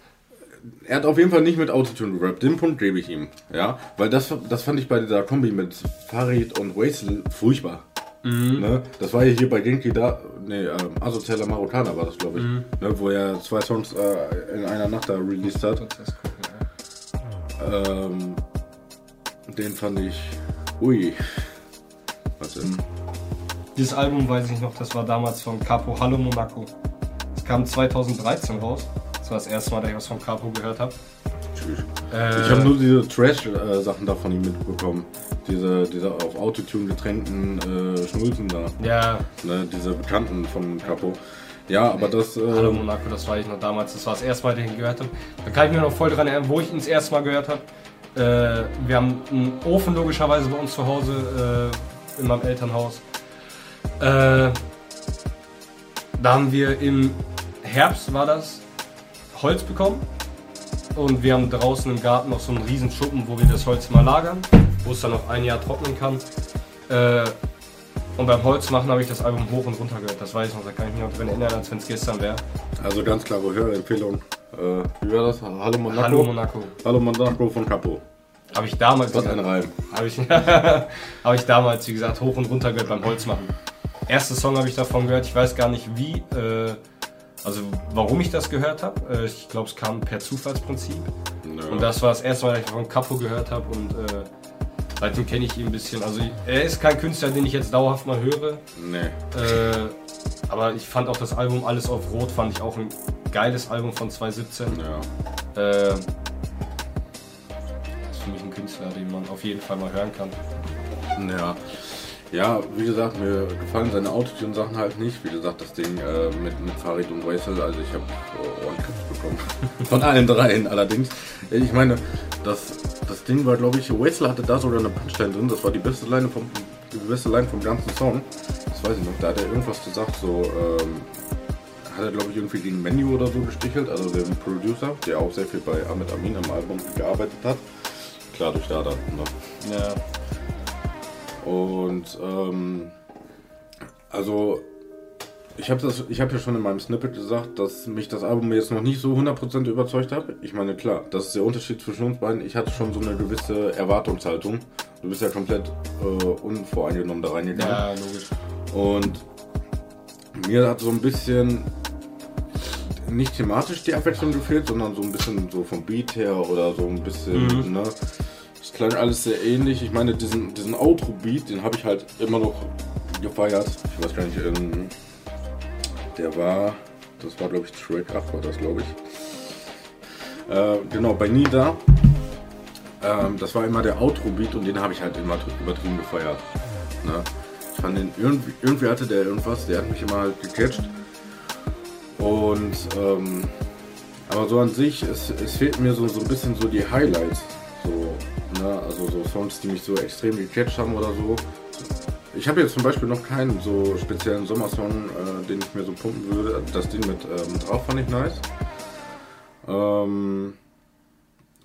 er hat auf jeden Fall nicht mit Autotune gerappt. Den Punkt gebe ich ihm. Ja, weil das, das fand ich bei dieser Kombi mit Farid und Wastel furchtbar. Ne? Das war ja hier bei Genki da, nee, ähm, Asozialer Marokkaner war das, glaube ich. Ne? Wo er zwei Songs äh, in einer Nacht da released hat. Gucken. Ähm, den fand ich. Ui. Warte. Dieses Album weiß ich noch, das war damals von Capo Hallo Monaco. Es kam 2013 raus. Das war das erste Mal, dass ich was von Capo gehört habe. Äh, Ich habe nur diese Trash-Sachen da von ihm mitbekommen. Diese, diese auf Autotune getränkten äh, Schnulzen da. Ja, Ne? Diese Bekannten von Capo. Ja, aber das. Äh, Hallo Monaco, das war ich noch damals. Das war das erste Mal, dass ich ihn gehört habe. Da kann ich mir noch voll dran erinnern, wo ich ihn das erste Mal gehört habe. Äh, wir haben einen Ofen logischerweise bei uns zu Hause äh, in meinem Elternhaus. Äh, da haben wir im Herbst war das Holz bekommen und wir haben draußen im Garten noch so einen riesen Schuppen, wo wir das Holz mal lagern, wo es dann noch ein Jahr trocknen kann. Äh, und beim Holzmachen habe ich das Album hoch und runter gehört. Das weiß ich noch, da kann ich mich noch dran erinnern, als wenn es gestern wäre. Also ganz klare Hörempfehlung. Äh, wie war das? Hallo Monaco. Hallo Monaco. Hallo Monaco von Capo. Habe ich damals Was ein Reim. Habe ich, hab ich damals, wie gesagt, hoch und runter gehört beim Holzmachen. Erster Song habe ich davon gehört, ich weiß gar nicht wie, äh, also warum ich das gehört habe. Äh, ich glaube, es kam per Zufallsprinzip. Ja. Und das war das erste Mal, dass ich von Capo gehört habe und äh, seitdem kenne ich ihn ein bisschen. Also er ist kein Künstler, den ich jetzt dauerhaft mal höre. Nee. Äh, aber ich fand auch das Album Alles auf Rot, fand ich auch ein geiles Album von 2017. Ja. Äh, ist für mich ein Künstler, den man auf jeden Fall mal hören kann. Ja. Ja, wie gesagt, mir gefallen seine Autotune-Sachen halt nicht. Wie gesagt, das Ding äh, mit, mit Farid und Waisel, also ich habe äh, Ohrenkrebs bekommen. Von allen dreien allerdings. Ich meine, das, das Ding war, glaube ich, Waisel hatte da sogar eine Punchline drin. Das war die beste Line vom, die beste Line vom ganzen Song. Das weiß ich noch. Da hat er irgendwas gesagt, so, ähm, hat er, glaube ich, irgendwie gegen Menu oder so gestichelt, also den Producer, der auch sehr viel bei Ahmed Amin am Album gearbeitet hat. Klar, durch da dann. Ne? Ja. Und ähm, also ich habe das, ich habe ja schon in meinem Snippet gesagt, dass mich das Album jetzt noch nicht so 100% überzeugt hat. Ich meine, klar, das ist der Unterschied zwischen uns beiden. Ich hatte schon so eine gewisse Erwartungshaltung. Du bist ja komplett äh, unvoreingenommen da reingegangen. Ja, logisch. Und mir hat so ein bisschen nicht thematisch die Abwechslung gefehlt, sondern so ein bisschen so vom Beat her oder so ein bisschen, Mhm. ne? Klang alles sehr ähnlich. Ich meine, diesen, diesen Outro-Beat, den habe ich halt immer noch gefeiert. Ich weiß gar nicht, ähm, der war, das war glaube ich Track 8 war das, glaube ich. Äh, genau, bei Nida. Ähm, das war immer der Outro-Beat und den habe ich halt immer übertrieben gefeiert. Ne? Ich fand den irgendwie, irgendwie hatte der irgendwas, der hat mich immer halt gecatcht. Und ähm, aber so an sich, es, es fehlt mir so, so ein bisschen so die Highlights. Ne? Also so Songs, die mich so extrem gecatcht haben oder so. Ich habe jetzt zum Beispiel noch keinen so speziellen Sommersong, äh, den ich mir so pumpen würde. Das Ding mit ähm, drauf fand ich nice. Ähm,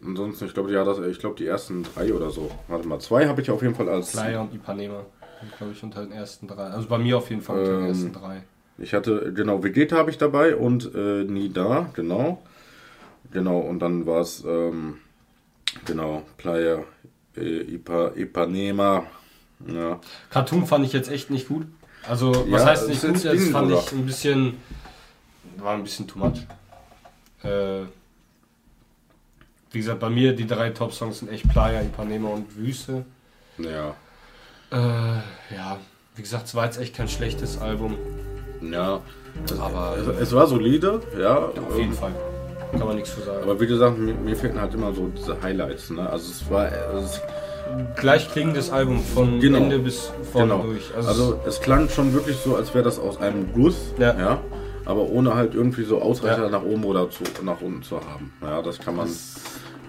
ansonsten, ich glaube, ja, das, ich glaube die ersten drei oder so. Warte mal, zwei habe ich auf jeden Fall als. Flyer und Ipanema. Glaube ich unter den ersten drei. Also bei mir auf jeden Fall unter den Ähm, ersten drei. Ich hatte, genau, Vegeta habe ich dabei und äh, Nie da, genau. Genau, und dann war es, ähm, genau, Playa äh, Ipa, Ipanema. Ja. Cartoon fand ich jetzt echt nicht gut. Also, was Ja, heißt nicht gut? Das Ding, fand oder? ich ein bisschen. War ein bisschen too much. Äh, wie gesagt, bei mir die drei Top-Songs sind echt Playa, Ipanema und Wüste. Ja. Äh, ja, wie gesagt, es war jetzt echt kein schlechtes Album. Ja. Es, Aber- es, es war solide, ja. Auf jeden ähm, Fall. Kann man nichts für sagen. Aber wie gesagt, mir, mir fehlten halt immer so diese Highlights, ne? Also es war. Es, Gleich klingendes Album von Genau. Ende bis vorne genau. durch. Also, es klang schon wirklich so, als wäre das aus einem Guss, Ja. ja. Aber ohne halt irgendwie so Ausreißer Ja. nach oben oder zu, nach unten zu haben. Ja, das kann man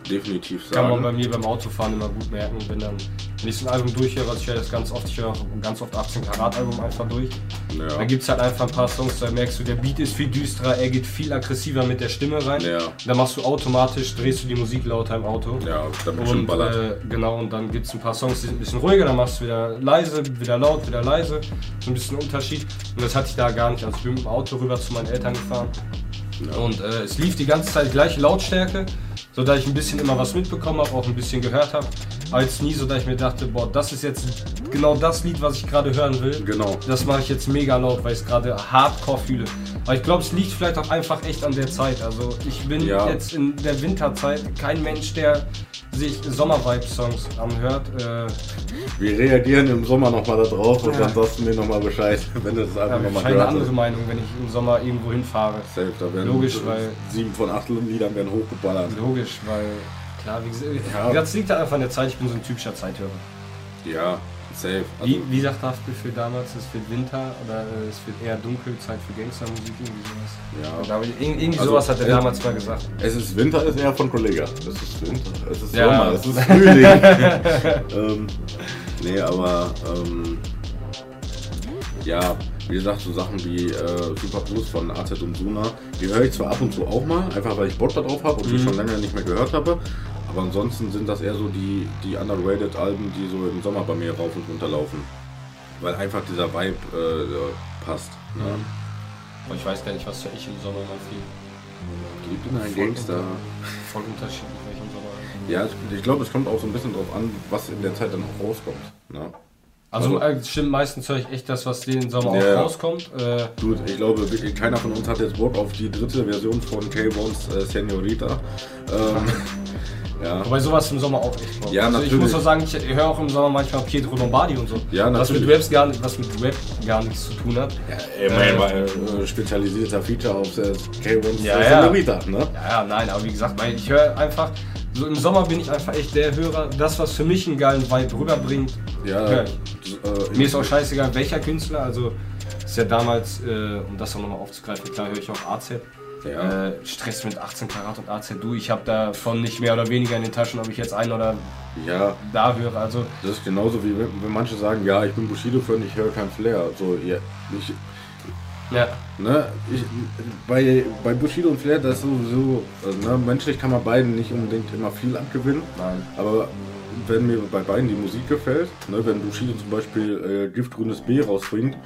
definitiv Kann sagen. man bei mir beim Autofahren immer gut merken, wenn dann wenn ich so ein Album durchhöre, also ich höre das ganz oft, ich höre auch ganz oft 18 Karat Album einfach durch. ja. Da gibt es halt einfach ein paar Songs, da merkst du, der Beat ist viel düsterer, er geht viel aggressiver mit der Stimme rein. Ja. Da machst du automatisch, drehst du die Musik lauter im Auto. ja, da wird schon Und ballert. äh, genau, und dann gibt es ein paar Songs, die sind ein bisschen ruhiger, dann machst du wieder leise, wieder laut, wieder leise. So ein bisschen Unterschied. Und das hatte ich da gar nicht. Also ich bin mit dem Auto rüber zu meinen Eltern gefahren. Und äh, es lief die ganze Zeit gleiche Lautstärke, sodass ich ein bisschen immer was mitbekommen habe, auch ein bisschen gehört habe. Als nie, sodass ich mir dachte, boah, das ist jetzt genau das Lied, was ich gerade hören will. Genau. Das mache ich jetzt mega laut, weil ich es gerade hardcore fühle. Aber ich glaube, es liegt vielleicht auch einfach echt an der Zeit. Also ich bin Ja. jetzt in der Winterzeit kein Mensch, der sich Sommer-Vibe-Songs anhört. Äh, Wir reagieren im Sommer nochmal da drauf und Ja. dann sagst du mir nochmal Bescheid, wenn das ja, einfach nochmal wahrscheinlich eine gehört andere. Meinung, wenn ich im Sommer irgendwo hinfahre. Safe, da werden Logisch, weil- sieben von acht Liedern werden hochgeballert. Logisch, weil klar, wie gesagt, Ja. wie gesagt, es liegt halt einfach an der Zeit, ich bin so ein typischer Zeithörer. Ja, safe. Also, Wie, wie sagt Haftbefehl für damals, es wird Winter oder äh, es wird eher Dunkelzeit für Gangstermusik, irgendwie sowas. ja. Ich irgendwie Also, sowas hat er damals mal gesagt. Es ist Winter, ist eher von Kollega. Es ist Winter, es ist Ja. Sommer, es ist Frühling. ähm, nee, aber ähm, ja, wie gesagt, so Sachen wie äh, Super Plus von AZ und Suna, die höre ich zwar ab und zu auch mal, einfach weil ich Bock darauf habe und die Mhm. schon länger nicht mehr gehört habe. Aber ansonsten sind das eher so die, die underrated Alben, die so im Sommer bei mir rauf und runter laufen. Weil einfach dieser Vibe äh, passt. Ne? Aber ich weiß gar nicht, was für ich im Sommer mal viel. Ich bin ein Gangster. Voll unterschiedlich, welcher im Sommer. Ja, ich glaube, es kommt auch so ein bisschen drauf an, was in der Zeit dann auch rauskommt. Ne? Also, Also- äh, stimmt, meistens höre ich echt das, was den Sommer Ja. auch rauskommt. Äh, Dude, ich glaube wirklich, keiner von uns hat jetzt Bock auf die dritte Version von K-Bones äh, Senorita. Ähm, ja. wobei sowas im Sommer auch echt kommt. Ja, also ich muss auch sagen, ich höre auch im Sommer manchmal Pietro Lombardi und so. Ja, was mit. Raps gar, nicht- was mit Rap gar nichts zu tun hat. ja immerhin, weil äh, spezialisierter Feature auf äh, K-Bones Ja, äh, ja. Senorita, ne? Ja, ja, nein, aber wie gesagt, weil ich höre einfach, so im Sommer bin ich einfach echt der Hörer, das, was für mich einen geilen Vibe rüberbringt. Ja, Ja. äh, Mir ist auch scheißegal, welcher Künstler, also ist ja damals, äh, um das auch nochmal aufzugreifen, klar höre ich auch AZ. Ja. Äh, Stress mit 18 Karat und AZ, du, ich habe davon nicht mehr oder weniger in den Taschen, ob ich jetzt ein oder ja, da höre. Also, das ist genauso wie wenn, wenn manche sagen, ja, ich bin Bushido-Fan, ich höre kein Flair. So, ja, ich, ja, Ne, ich, bei, bei Bushido und Flair, das ist sowieso, also, ne, menschlich kann man beiden nicht unbedingt immer viel abgewinnen. nein. Aber wenn mir bei beiden die Musik gefällt, ne, wenn Bushido zum Beispiel äh, Giftgrünes B rausbringt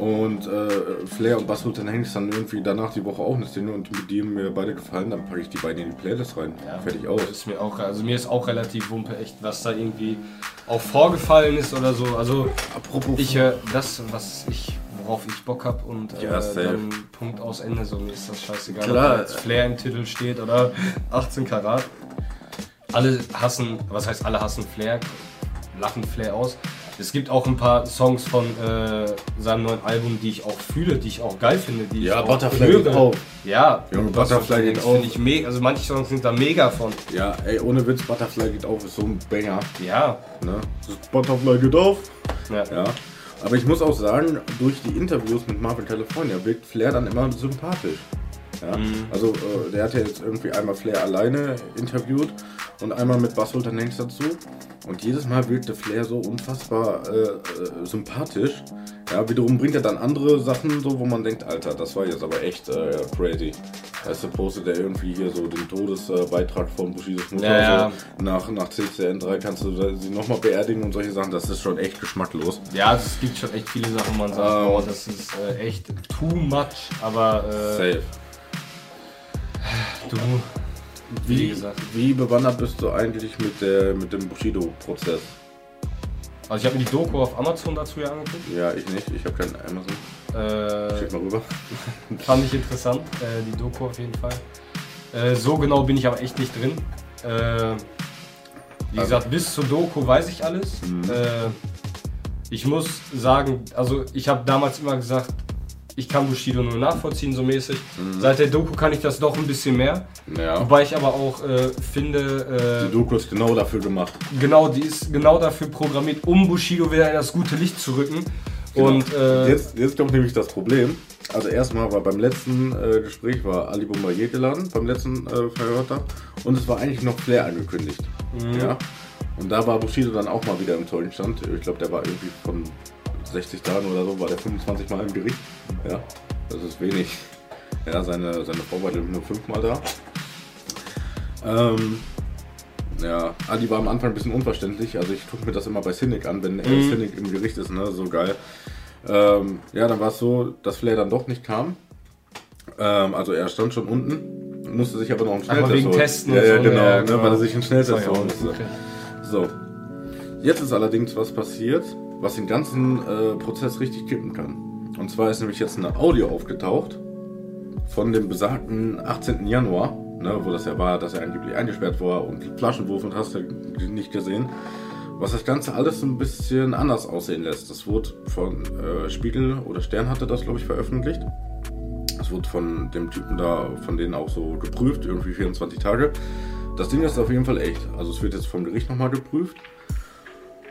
und äh, Flair und Bass Sultan Hengst dann irgendwie danach die Woche auch eine Szene und mit die mir beide gefallen, dann packe ich die beiden in die Playlist rein. Fertig aus. Ist mir auch, also mir ist auch relativ wumpe, echt, was da irgendwie auch vorgefallen ist oder so. Also, Apropos ich höre das, was ich, worauf ich Bock habe und äh, Ja, dann Punkt aus Ende, so mir ist das scheißegal, Klar. ob da jetzt Flair im Titel steht oder 18 Karat. Alle hassen, was heißt alle hassen Flair, lachen Flair aus. Es gibt auch ein paar Songs von äh, seinem neuen Album, die ich auch fühle, die ich auch geil finde, die Ja, ich auch Butterfly höre. geht auf. Ja, das Butterfly geht auf. ich mega, also manche Songs sind da mega von. Ja, ey, ohne Witz, Butterfly geht auf, ist so ein Banger. Ja, Ne? Butterfly geht auf. ja. Ja. Aber ich muss auch sagen, durch die Interviews mit Marvin California wirkt Flair dann immer sympathisch. Ja? Mhm. Also äh, der hat ja jetzt irgendwie einmal Flair alleine interviewt und einmal mit Bass Sultan Hengst dazu. Und jedes Mal wirkte Flair so unfassbar äh, äh, sympathisch. Ja, wiederum bringt er dann andere Sachen so, wo man denkt, Alter, das war jetzt aber echt äh, crazy. Du, postet er irgendwie hier so den Todesbeitrag von Bushidos Mutter. Ja, ja. So, nach, nach CCN3 kannst du sie nochmal beerdigen und solche Sachen. Das ist schon echt geschmacklos. Ja, es gibt schon echt viele Sachen, wo man sagt, Ähm. oh, das ist äh, echt too much, aber äh, Safe. du, wie Wie, gesagt. wie bewandert bist du eigentlich mit, der, mit dem Bushido-Prozess? Also ich habe mir die Doku auf Amazon dazu ja angeguckt. Ja, ich nicht. Ich habe keinen Amazon. Äh, Schick mal rüber. fand ich interessant, äh, die Doku auf jeden Fall. Äh, so genau bin ich aber echt nicht drin. Äh, wie Also- gesagt, bis zur Doku weiß ich alles. Mhm. Äh, ich muss sagen, also ich habe damals immer gesagt, ich kann Bushido nur nachvollziehen, so mäßig. Mhm. Seit der Doku kann ich das doch ein bisschen mehr. Ja. Wobei ich aber auch äh, finde, Die Doku ist genau dafür gemacht. äh, genau, die ist genau dafür programmiert, um Bushido wieder in das gute Licht zu rücken. Genau. Und äh, jetzt, jetzt kommt nämlich das Problem. Also erstmal war beim letzten äh, Gespräch war Ali Bombardier geladen, beim letzten äh, Verhörter. Und es war eigentlich noch Flair angekündigt. Mhm. Ja. Und da war Bushido dann auch mal wieder im Zeugenstand. Ich glaube, der war irgendwie von 60 Tagen oder so, war der 25 Mal im Gericht. Ja. Das ist wenig. Ja, seine, seine Frau war nur fünfmal da. Ähm, ja, Ali war am Anfang ein bisschen unverständlich. Also ich gucke mir das immer bei Cynic an, wenn mhm. Cynic im Gericht ist, ne? So geil. Ähm, ja, dann war es so, dass Flair dann doch nicht kam. Ähm, also er stand schon unten, musste sich aber noch einen aber Schnelltest wegen holen. Testen ja, ja, so, genau, ja, Ne, weil er sich einen Schnelltest holen musste. okay. So. Jetzt ist allerdings was passiert, was den ganzen äh, Prozess richtig kippen kann. Und zwar ist nämlich jetzt eine Audio aufgetaucht von dem besagten 18. Januar, ne, wo das ja war, dass er angeblich eingesperrt war und Flaschenwurf und hast du nicht gesehen. Was das Ganze alles so ein bisschen anders aussehen lässt. Das wurde von äh, Spiegel oder Stern hatte das, glaube ich, veröffentlicht. Das wurde von dem Typen da, von denen auch so geprüft, irgendwie 24 Tage. Das Ding ist auf jeden Fall echt. Also es wird jetzt vom Gericht nochmal geprüft.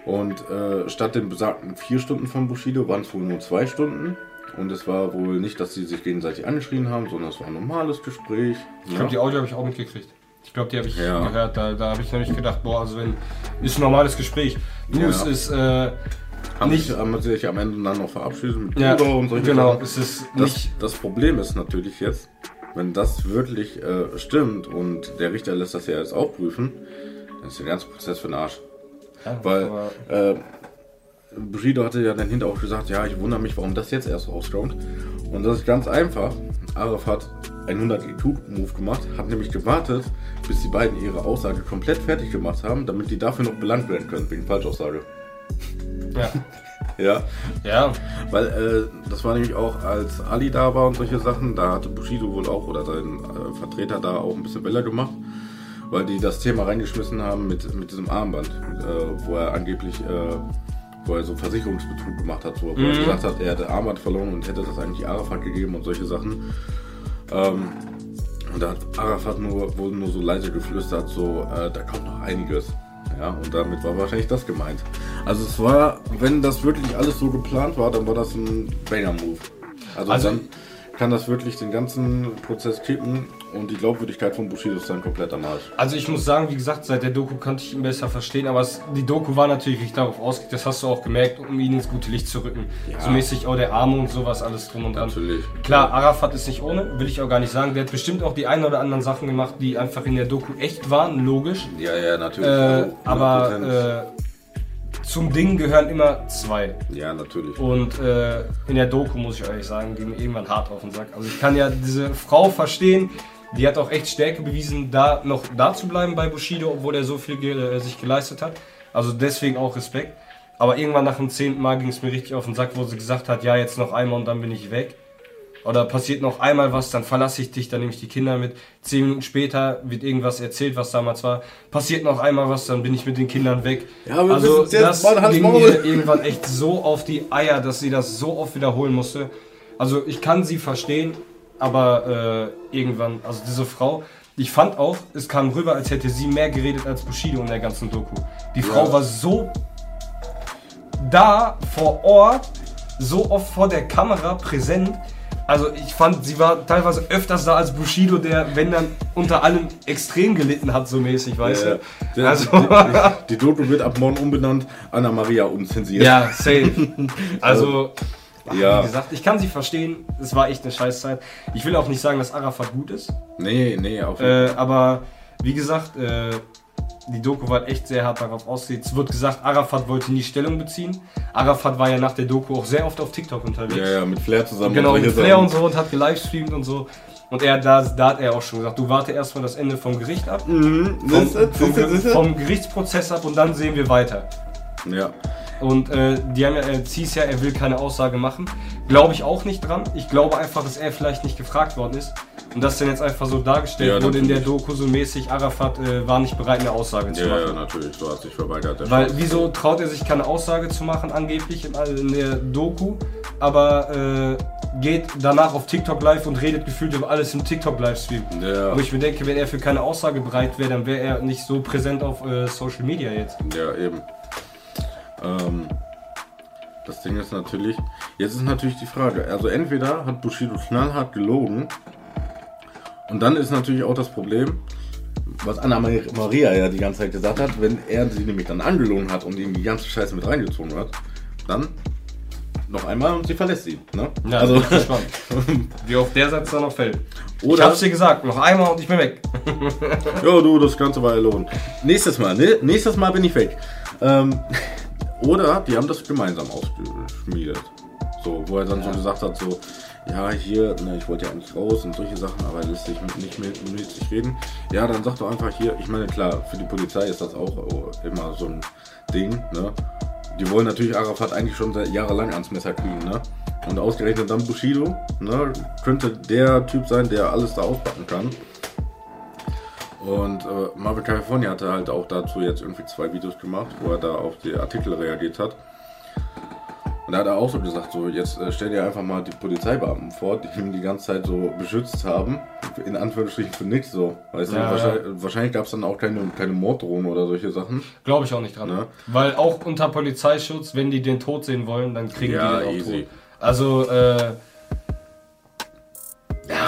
Und äh, statt den besagten vier Stunden von Bushido waren es wohl nur zwei Stunden. Und es war wohl nicht, dass sie sich gegenseitig angeschrien haben, sondern es war ein normales Gespräch. Ich glaube, die Audio habe ich auch mitgekriegt. Ich glaube, die habe ich Ja. gehört. Da, da habe ich nämlich gedacht, boah, also wenn ist ein normales Gespräch. Du, Ja. es ist äh, haben, nicht. sich, haben sich am Ende dann noch verabschiedet mit Ja, Bruder und solche genau, Sachen. es ist Das, nicht. das Problem ist natürlich jetzt, wenn das wirklich äh, stimmt und der Richter lässt das ja jetzt auch prüfen, dann ist der ganze Prozess für den Arsch. Ja, Weil aber- äh, Bushido hatte ja dann hinterher auch gesagt, ja, ich wundere mich, warum das jetzt erst rauskommt. Und das ist ganz einfach. Araf hat einen 100-IQ-Move gemacht, hat nämlich gewartet, bis die beiden ihre Aussage komplett fertig gemacht haben, damit die dafür noch belangt werden können, wegen Falschaussage. ja. Ja, ja, weil äh, das war nämlich auch, als Ali da war und solche Sachen, da hatte Bushido wohl auch oder sein äh, Vertreter da auch ein bisschen Welle gemacht, weil die das Thema reingeschmissen haben mit, mit diesem Armband, äh, wo er angeblich, äh, wo er so Versicherungsbetrug gemacht hat, wo, wo er Mhm. gesagt hat, er hätte Armband verloren und hätte das eigentlich Arafat gegeben und solche Sachen. Ähm, und da hat Arafat nur, wohl nur so leise geflüstert, so, äh, da kommt noch einiges. Ja, und damit war wahrscheinlich das gemeint. Also es war, wenn das wirklich alles so geplant war, dann war das ein Banger-Move. Also, Also- dann kann das wirklich den ganzen Prozess kippen und die Glaubwürdigkeit von Bushido ist dann komplett am Arsch. Also ich muss sagen, wie gesagt, seit der Doku konnte ich ihn besser verstehen, aber es, die Doku war natürlich nicht darauf ausgelegt, das hast du auch gemerkt, um ihn ins gute Licht zu rücken. Ja. So mäßig auch der Arme und sowas, alles drum und dran. Natürlich. Klar, Arafat ist nicht ohne, will ich auch gar nicht sagen. Der hat bestimmt auch die ein oder anderen Sachen gemacht, die einfach in der Doku echt waren, logisch. Ja, ja, natürlich. Äh, 100%. aber zum Ding gehören immer zwei. ja, natürlich. Und äh, in der Doku muss ich ehrlich sagen, ging mir irgendwann hart auf den Sack. Also ich kann ja diese Frau verstehen, die hat auch echt Stärke bewiesen, da noch da zu bleiben bei Bushido, obwohl er so viel ge äh, sich geleistet hat. Also deswegen auch Respekt. Aber irgendwann nach dem zehnten Mal ging es mir richtig auf den Sack, wo sie gesagt hat, ja jetzt noch einmal und dann bin ich weg. Oder passiert noch einmal was, dann verlasse ich dich, dann nehme ich die Kinder mit. Zehn Minuten später wird irgendwas erzählt, was damals war. Passiert noch einmal was, dann bin ich mit den Kindern weg. Ja, also das ging mir irgendwann echt so auf die Eier, dass sie das so oft wiederholen musste. Also ich kann sie verstehen, aber äh, irgendwann, also diese Frau, ich fand auch, es kam rüber, als hätte sie mehr geredet als Bushido in der ganzen Doku. Die Frau war so da vor Ort, so oft vor der Kamera präsent. Also ich fand, sie war teilweise öfters da als Bushido, der, wenn dann unter allem extrem gelitten hat, so mäßig, weißt Ja, du? ja. Also- die, die Doku wird ab morgen umbenannt, Anna Maria unzensiert. Ja, safe. Also, Ja. wie gesagt, ich kann sie verstehen. Es war echt eine Scheißzeit. Ich will auch nicht sagen, dass Arafat gut ist. Nee, nee, auf jeden Äh, aber wie gesagt, äh, die Doku war echt sehr hart darauf ausgelegt. Es wird gesagt, Arafat wollte nie Stellung beziehen. Arafat war ja nach der Doku auch sehr oft auf TikTok unterwegs. Ja, ja, mit Flair zusammen. Genau, mit Flair und so und hat gelivestreamt und so. Und er, da, da hat er auch schon gesagt, du warte erstmal das Ende vom Gericht ab, Mhm. vom, vom, siehste? vom Gerichtsprozess ab und dann sehen wir weiter. Ja. Und äh, die haben ja, er zieht ja, er will keine Aussage machen. Glaube ich auch nicht dran. Ich glaube einfach, dass er vielleicht nicht gefragt worden ist. Und das dann jetzt einfach so dargestellt Ja, wurde in der. Doku so mäßig, Arafat äh, war nicht bereit, eine Aussage zu Ja, machen. ja, natürlich, du hast dich verweigert. Weil wieso traut er sich keine Aussage zu machen, angeblich in, in der Doku, aber äh, geht danach auf TikTok live und redet gefühlt über alles im TikTok Livestream. Ja. Wo ich mir denke, wenn er für keine Aussage bereit wäre, dann wäre er nicht so präsent auf äh, Social Media jetzt. Ja, eben. Ähm, das Ding ist natürlich, jetzt ist natürlich die Frage, also entweder hat Bushido knallhart gelogen und dann ist natürlich auch das Problem, was Anna Maria ja die ganze Zeit gesagt hat, wenn er sie nämlich dann angelogen hat und ihm die ganze Scheiße mit reingezogen hat, dann noch einmal und sie verlässt ihn. Ne? Ja, also, bin ich gespannt. Wie oft der Satz dann noch fällt. ich Oder- hab's dir gesagt, noch einmal und ich bin weg. Ja, du, das Ganze war erlohnt. Nächstes Mal, ne? Nächstes Mal bin ich weg. Ähm, oder die haben das gemeinsam ausgeschmiedet. So, wo er dann so gesagt hat, so, ja, hier, ne, ich wollte ja eigentlich raus und solche Sachen, aber lässt sich mit, nicht mit, mit sich reden. Ja, dann sag doch einfach hier, ich meine, klar, für die Polizei ist das auch äh, immer so ein Ding, ne? Die wollen natürlich Arafat eigentlich schon seit jahrelang ans Messer kriegen, ne? Und ausgerechnet dann Bushido, ne? Könnte der Typ sein, der alles da auspacken kann. Und äh, Marvel California hatte halt auch dazu jetzt irgendwie zwei Videos gemacht, wo er da auf die Artikel reagiert hat. Und da hat er auch so gesagt, so jetzt äh, stell dir einfach mal die Polizeibeamten vor, die ihn die ganze Zeit so beschützt haben. In Anführungsstrichen für nichts so. Weißt Ja, du, wahrscheinlich, wahrscheinlich gab es dann auch keine, keine Morddrohungen oder solche Sachen. Glaube ich auch nicht dran. Ne? Weil auch unter Polizeischutz, wenn die den Tod sehen wollen, dann kriegen Ja, die den auch easy. tot. Also, äh,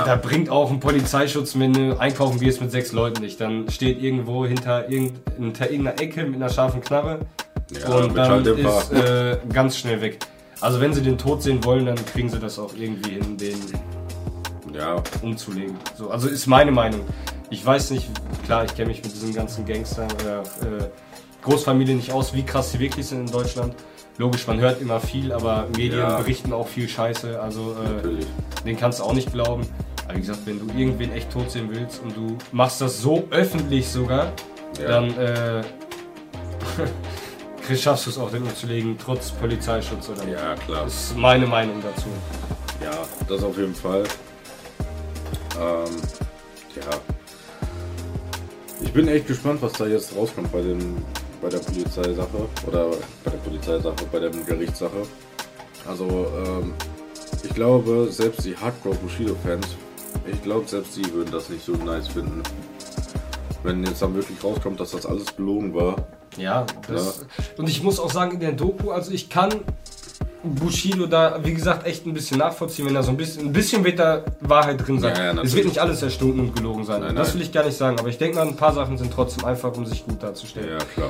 ja, da bringt auch ein Polizeischutz, wenn du einkaufen gehst mit sechs Leuten nicht. Dann steht irgendwo hinter, irgend, hinter irgendeiner Ecke mit einer scharfen Knarre Ja, und dann ist äh, ganz schnell weg. Also wenn sie den Tod sehen wollen, dann kriegen sie das auch irgendwie hin, den Ja, umzulegen. So, also ist meine Meinung. Ich weiß nicht, klar, ich kenne mich mit diesen ganzen Gangstern oder äh, Großfamilien nicht aus, wie krass sie wirklich sind in Deutschland. Logisch, man hört immer viel, aber Medien Ja. berichten auch viel Scheiße. Also äh, den kannst du auch nicht glauben. Aber wie gesagt, wenn du irgendwen echt tot sehen willst und du machst das so öffentlich sogar, Ja. dann äh, schaffst du es auch, den umzulegen, trotz Polizeischutz oder nicht. Ja, klar. Das ist meine Meinung dazu. Ja, das auf jeden Fall. Ähm, ja. Ich bin echt gespannt, was da jetzt rauskommt bei, dem, bei der Polizeisache. Oder bei der Polizeisache, bei der Gerichtssache. Also, ähm, ich glaube, selbst die Hardcore-Bushido-Fans, ich glaube, selbst die würden das nicht so nice finden. Wenn jetzt dann wirklich rauskommt, dass das alles gelogen war. Ja, das, und ich muss auch sagen, in der Doku, also ich kann Bushido da, wie gesagt, echt ein bisschen nachvollziehen, wenn da so ein bisschen, ein bisschen wird da Wahrheit drin sein. Ja, ja, es wird nicht alles erstunken und gelogen sein. Nein, das nein. will ich gar nicht sagen, aber ich denke mal, ein paar Sachen sind trotzdem einfach, um sich gut darzustellen. Ja, klar.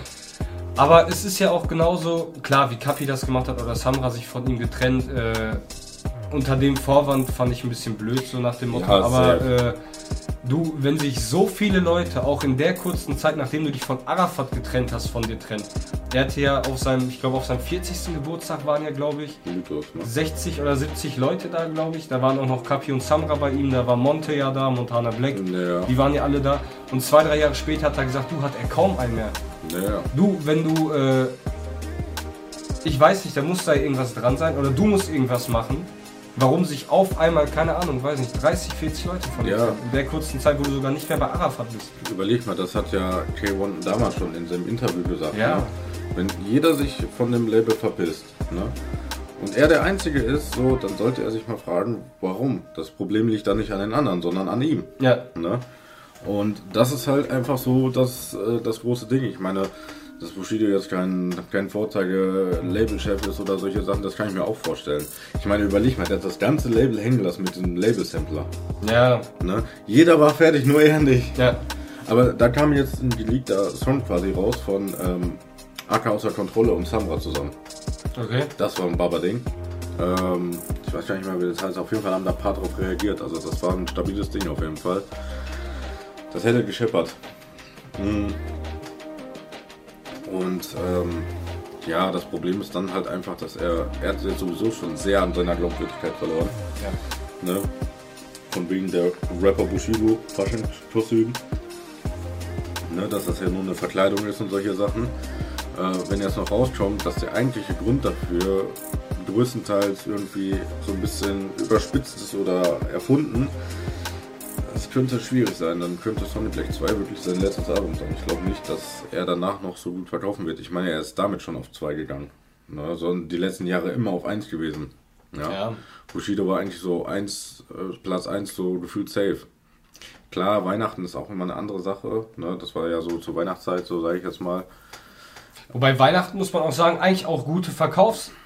Aber es ist ja auch genauso, klar, wie Kapi das gemacht hat oder Samra sich von ihm getrennt, äh, unter dem Vorwand fand ich ein bisschen blöd, so nach dem Motto. Ja, aber äh, du, wenn sich so viele Leute auch in der kurzen Zeit, nachdem du dich von Arafat getrennt hast, von dir trennen, der hatte ja auf seinem, ich glaube auf seinem 40. Geburtstag waren ja, glaube ich, Mythos, ne? 60 oder 70 Leute da, glaube ich. Da waren auch noch Kapi und Samra bei ihm, da war Monte ja da, Montana Black. Ja. Die waren ja alle da. Und zwei, drei Jahre später hat er gesagt, du hat er kaum einen mehr. Ja, Du, wenn du, äh, ich weiß nicht, da muss da irgendwas dran sein oder du musst irgendwas machen. Warum sich auf einmal, keine Ahnung, weiß nicht, 30, 40 Leute von Ja. In der kurzen Zeit, wo du sogar nicht mehr bei Arafat bist. Überleg mal, das hat ja K1 damals schon in seinem Interview gesagt. Ja. Ne? Wenn jeder sich von dem Label verpisst, ne? und er der Einzige ist, so, dann sollte er sich mal fragen, warum. Das Problem liegt dann nicht an den anderen, sondern an ihm. Ja, Ne? Und das ist halt einfach so das, äh, das große Ding. Ich meine, dass Bushido jetzt kein, kein Vorzeige-Labelchef ist oder solche Sachen, das kann ich mir auch vorstellen. Ich meine, überleg mal, der hat das ganze Label hängen lassen mit dem Label-Sampler. ja, Ne? Jeder war fertig, nur er nicht. ja. Aber da kam jetzt ein geleakter Song quasi raus von ähm, AK außer Kontrolle und Samra zusammen. Okay. Das war ein Baba-Ding. Ähm, ich weiß gar nicht mehr, wie das heißt. Auf jeden Fall haben da ein paar drauf reagiert. Also das war ein stabiles Ding auf jeden Fall. Das hätte gescheppert. Mhm. Und ähm, ja, das Problem ist dann halt einfach, dass er, er hat jetzt sowieso schon sehr an seiner Glaubwürdigkeit verloren. Ja. Ne? von wegen der Rapper Bushido Faschingskostüm. Ne, dass das ja nur eine Verkleidung ist und solche Sachen. Äh, wenn jetzt noch rauskommt, dass der eigentliche Grund dafür größtenteils irgendwie so ein bisschen überspitzt ist oder erfunden, könnte schwierig sein. Dann könnte Sonic Black 2 wirklich sein letztes Album sein. Ich glaube nicht, dass er danach noch so gut verkaufen wird. Ich meine, er ist damit schon auf 2 gegangen. Ne, sondern die letzten Jahre immer auf 1 gewesen. Ja. Ja. Bushido war eigentlich so eins, äh, Platz 1 so gefühlt safe. Klar, Weihnachten ist auch immer eine andere Sache. Ne? Das war ja so zur Weihnachtszeit, so sage ich jetzt mal. Wobei Weihnachten muss man auch sagen, eigentlich auch gute Verkaufstechnisch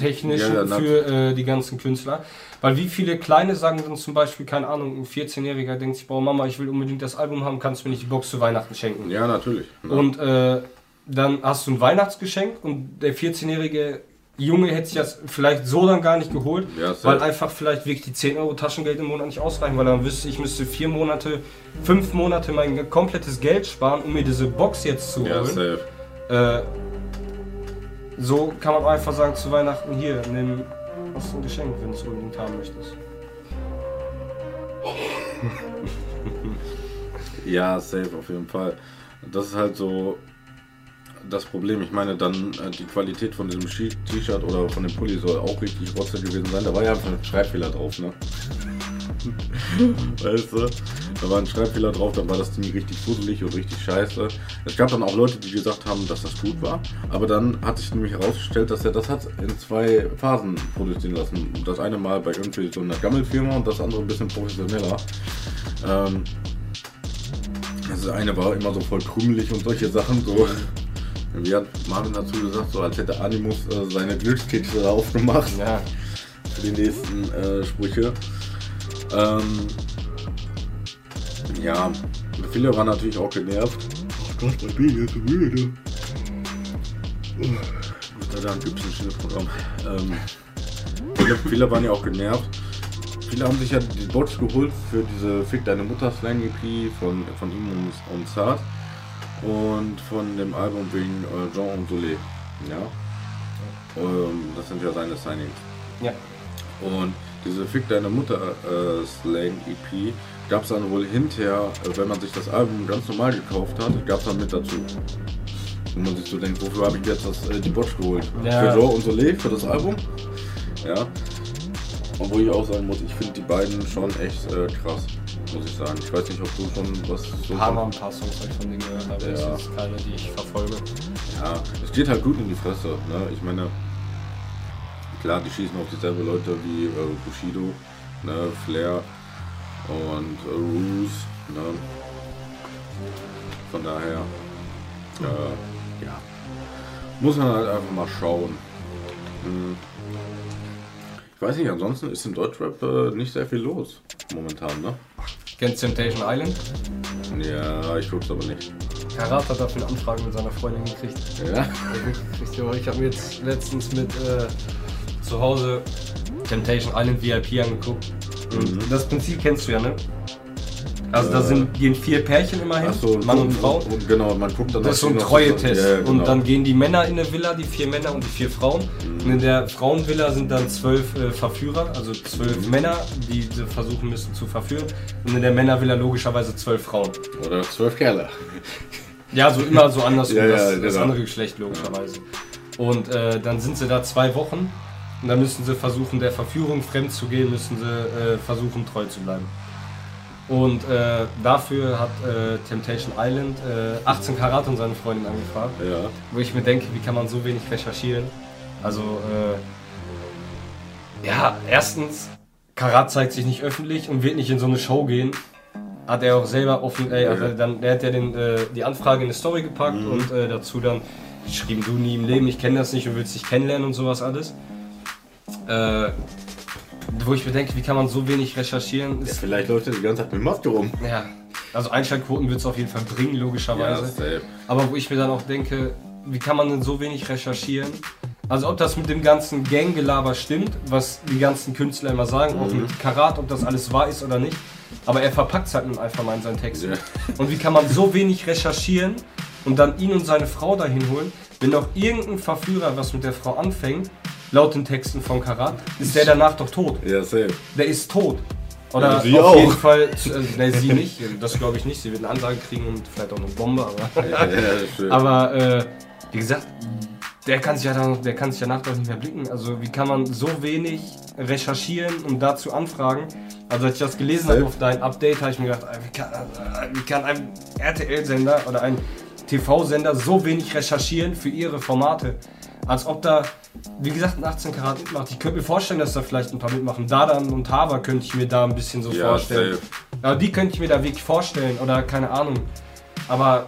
Ja, ja, für äh, die ganzen Künstler. Weil wie viele Kleine sagen dann zum Beispiel, keine Ahnung, ein 14-Jähriger denkt sich, boah Mama, ich will unbedingt das Album haben, kannst du mir nicht die Box zu Weihnachten schenken. Ja, natürlich. Ne? Und äh, dann hast du ein Weihnachtsgeschenk und der 14-jährige Junge hätte sich das vielleicht so dann gar nicht geholt, Ja, weil einfach vielleicht wirklich die 10 Euro Taschengeld im Monat nicht ausreichen, weil dann wüsste, ich müsste vier Monate, fünf Monate mein komplettes Geld sparen, um mir diese Box jetzt zu ja, holen. safe. Äh, so kann man einfach sagen zu Weihnachten, hier, nimm was ein Geschenk, wenn du es unbedingt haben möchtest. Ja, safe auf jeden Fall. Das ist halt so das Problem. Ich meine, dann äh, die Qualität von diesem Shi- T-Shirt oder von dem Pulli soll auch richtig rotze gewesen sein. Da war ja einfach ein Schreibfehler drauf, ne? weißt du? Da war ein Schreibfehler drauf, dann war das Ding richtig fusselig und richtig scheiße. Es gab dann auch Leute, die gesagt haben, dass das gut war. Aber dann hat sich nämlich herausgestellt, dass er das hat in zwei Phasen produzieren lassen. Das eine Mal bei irgendwie so einer Gammelfirma und das andere ein bisschen professioneller. Ähm, das eine war immer so voll krümelig und solche Sachen. So. Wie hat Marvin dazu gesagt, so als hätte Animus äh, seine Glückskekse aufgemacht Ja, für die nächsten äh, Sprüche. Ähm, ja, viele waren natürlich auch genervt. Oh Gott, mein Baby ist so müde. Gott sei Dank gibt es ein Schnittprogramm. Ähm, viele, viele waren ja auch genervt. Viele haben sich ja die Bots geholt für diese Fick deine Mutter Slang EP von, von ihm und, und Zart und von dem Album wegen äh, Jean und Soleil. Ja. Ähm, das sind ja seine Signings. ja. Und diese Fick deine Mutter äh, Slang EP gab es dann wohl hinterher, äh, wenn man sich das Album ganz normal gekauft hat, gab es dann mit dazu. Wenn man sich so denkt, wofür habe ich jetzt das, äh, die Botch geholt? Ja. Für Joe und Soleil, für das Album? Ja. Und wo ich auch sagen muss, ich finde die beiden schon echt äh, krass, muss ich sagen. Ich weiß nicht, ob du schon was so Ein paar Mal ein paar Songs ich von denen gehört, aber Ja. das ist keine, die ich verfolge. Ja, es geht halt gut in die Fresse. Ne? Ich meine, klar, die schießen auf dieselbe Leute wie äh, Bushido, ne? Flair und äh, Roos. Ne? Von daher, äh, ja, muss man halt einfach mal schauen. Hm. Ich weiß nicht, ansonsten ist im Deutschrap äh, nicht sehr viel los momentan, ne? Kennst Temptation Island? Ja, ich guck's aber nicht. Karat hat dafür eine Anfrage mit seiner Freundin gekriegt. Ja? Ich habe mir jetzt letztens mit äh, zu Hause Temptation Island VIP angeguckt. Und das Prinzip kennst du ja, ne? Also da Äh. sind, gehen vier Pärchen immerhin, so, Mann und Frau. Und genau, man guckt dann Das ist so ein Treue-Test. Ja, genau. Und dann gehen die Männer in eine Villa, die vier Männer und die vier Frauen. Mhm. Und in der Frauenvilla sind dann zwölf äh, Verführer, also zwölf Mhm. Männer, die versuchen müssen zu verführen. Und in der Männervilla logischerweise zwölf Frauen. Oder zwölf Kerle. Ja, so immer so andersrum, Ja, ja, das, das genau. andere Geschlecht logischerweise. Und äh, dann sind sie da zwei Wochen und dann müssen sie versuchen, der Verführung fremd zu gehen, müssen sie äh, versuchen, treu zu bleiben. Und äh, dafür hat äh, Temptation Island äh, 18 Karat und seine Freundin angefragt, Ja. wo ich mir denke, wie kann man so wenig recherchieren? Also, äh, ja, erstens, Karat zeigt sich nicht öffentlich und wird nicht in so eine Show gehen. Hat er auch selber offen, äh, also dann, der hat ja den, äh, die Anfrage in eine Story gepackt und äh, dazu dann geschrieben, du nie im Leben, ich kenne das nicht und willst dich kennenlernen und sowas alles. Äh, wo ich mir denke, wie kann man so wenig recherchieren? Ist, Vielleicht läuft er die ganze Zeit mit Maske rum. ja, also Einschaltquoten wird es auf jeden Fall bringen, logischerweise. safe. Aber wo ich mir dann auch denke, wie kann man denn so wenig recherchieren? Also ob das mit dem ganzen Ganggelaber stimmt, was die ganzen Künstler immer sagen, auch mit Karat, ob das alles wahr ist oder nicht. Aber er verpackt es halt nun einfach mal in seinen Texten. Ja. Und wie kann man so wenig recherchieren und dann ihn und seine Frau dahin holen, wenn doch irgendein Verführer was mit der Frau anfängt, laut den Texten von Karat, ist der danach doch tot. Ja, safe. Der ist tot. Oder Ja, sie auf auch. jeden Fall, äh, ne, sie nicht, das glaube ich nicht. Sie wird eine Ansage kriegen und vielleicht auch eine Bombe, aber. Ja, ja. Aber äh, wie gesagt, der kann sich ja dann, der kann sich ja nachher nicht mehr blicken. Also wie kann man so wenig recherchieren und dazu anfragen? Also als ich das gelesen habe auf dein Update, habe ich mir gedacht, äh, wie kann, äh, wie kann ein RTL-Sender oder ein TV-Sender so wenig recherchieren für ihre Formate? Als ob da, wie gesagt, ein 18 Karat mitmacht. Ich könnte mir vorstellen, dass da vielleicht ein paar mitmachen. Dadan und Haber könnte ich mir da ein bisschen so Ja, vorstellen. safe. Ja, die könnte ich mir da wirklich vorstellen oder keine Ahnung. Aber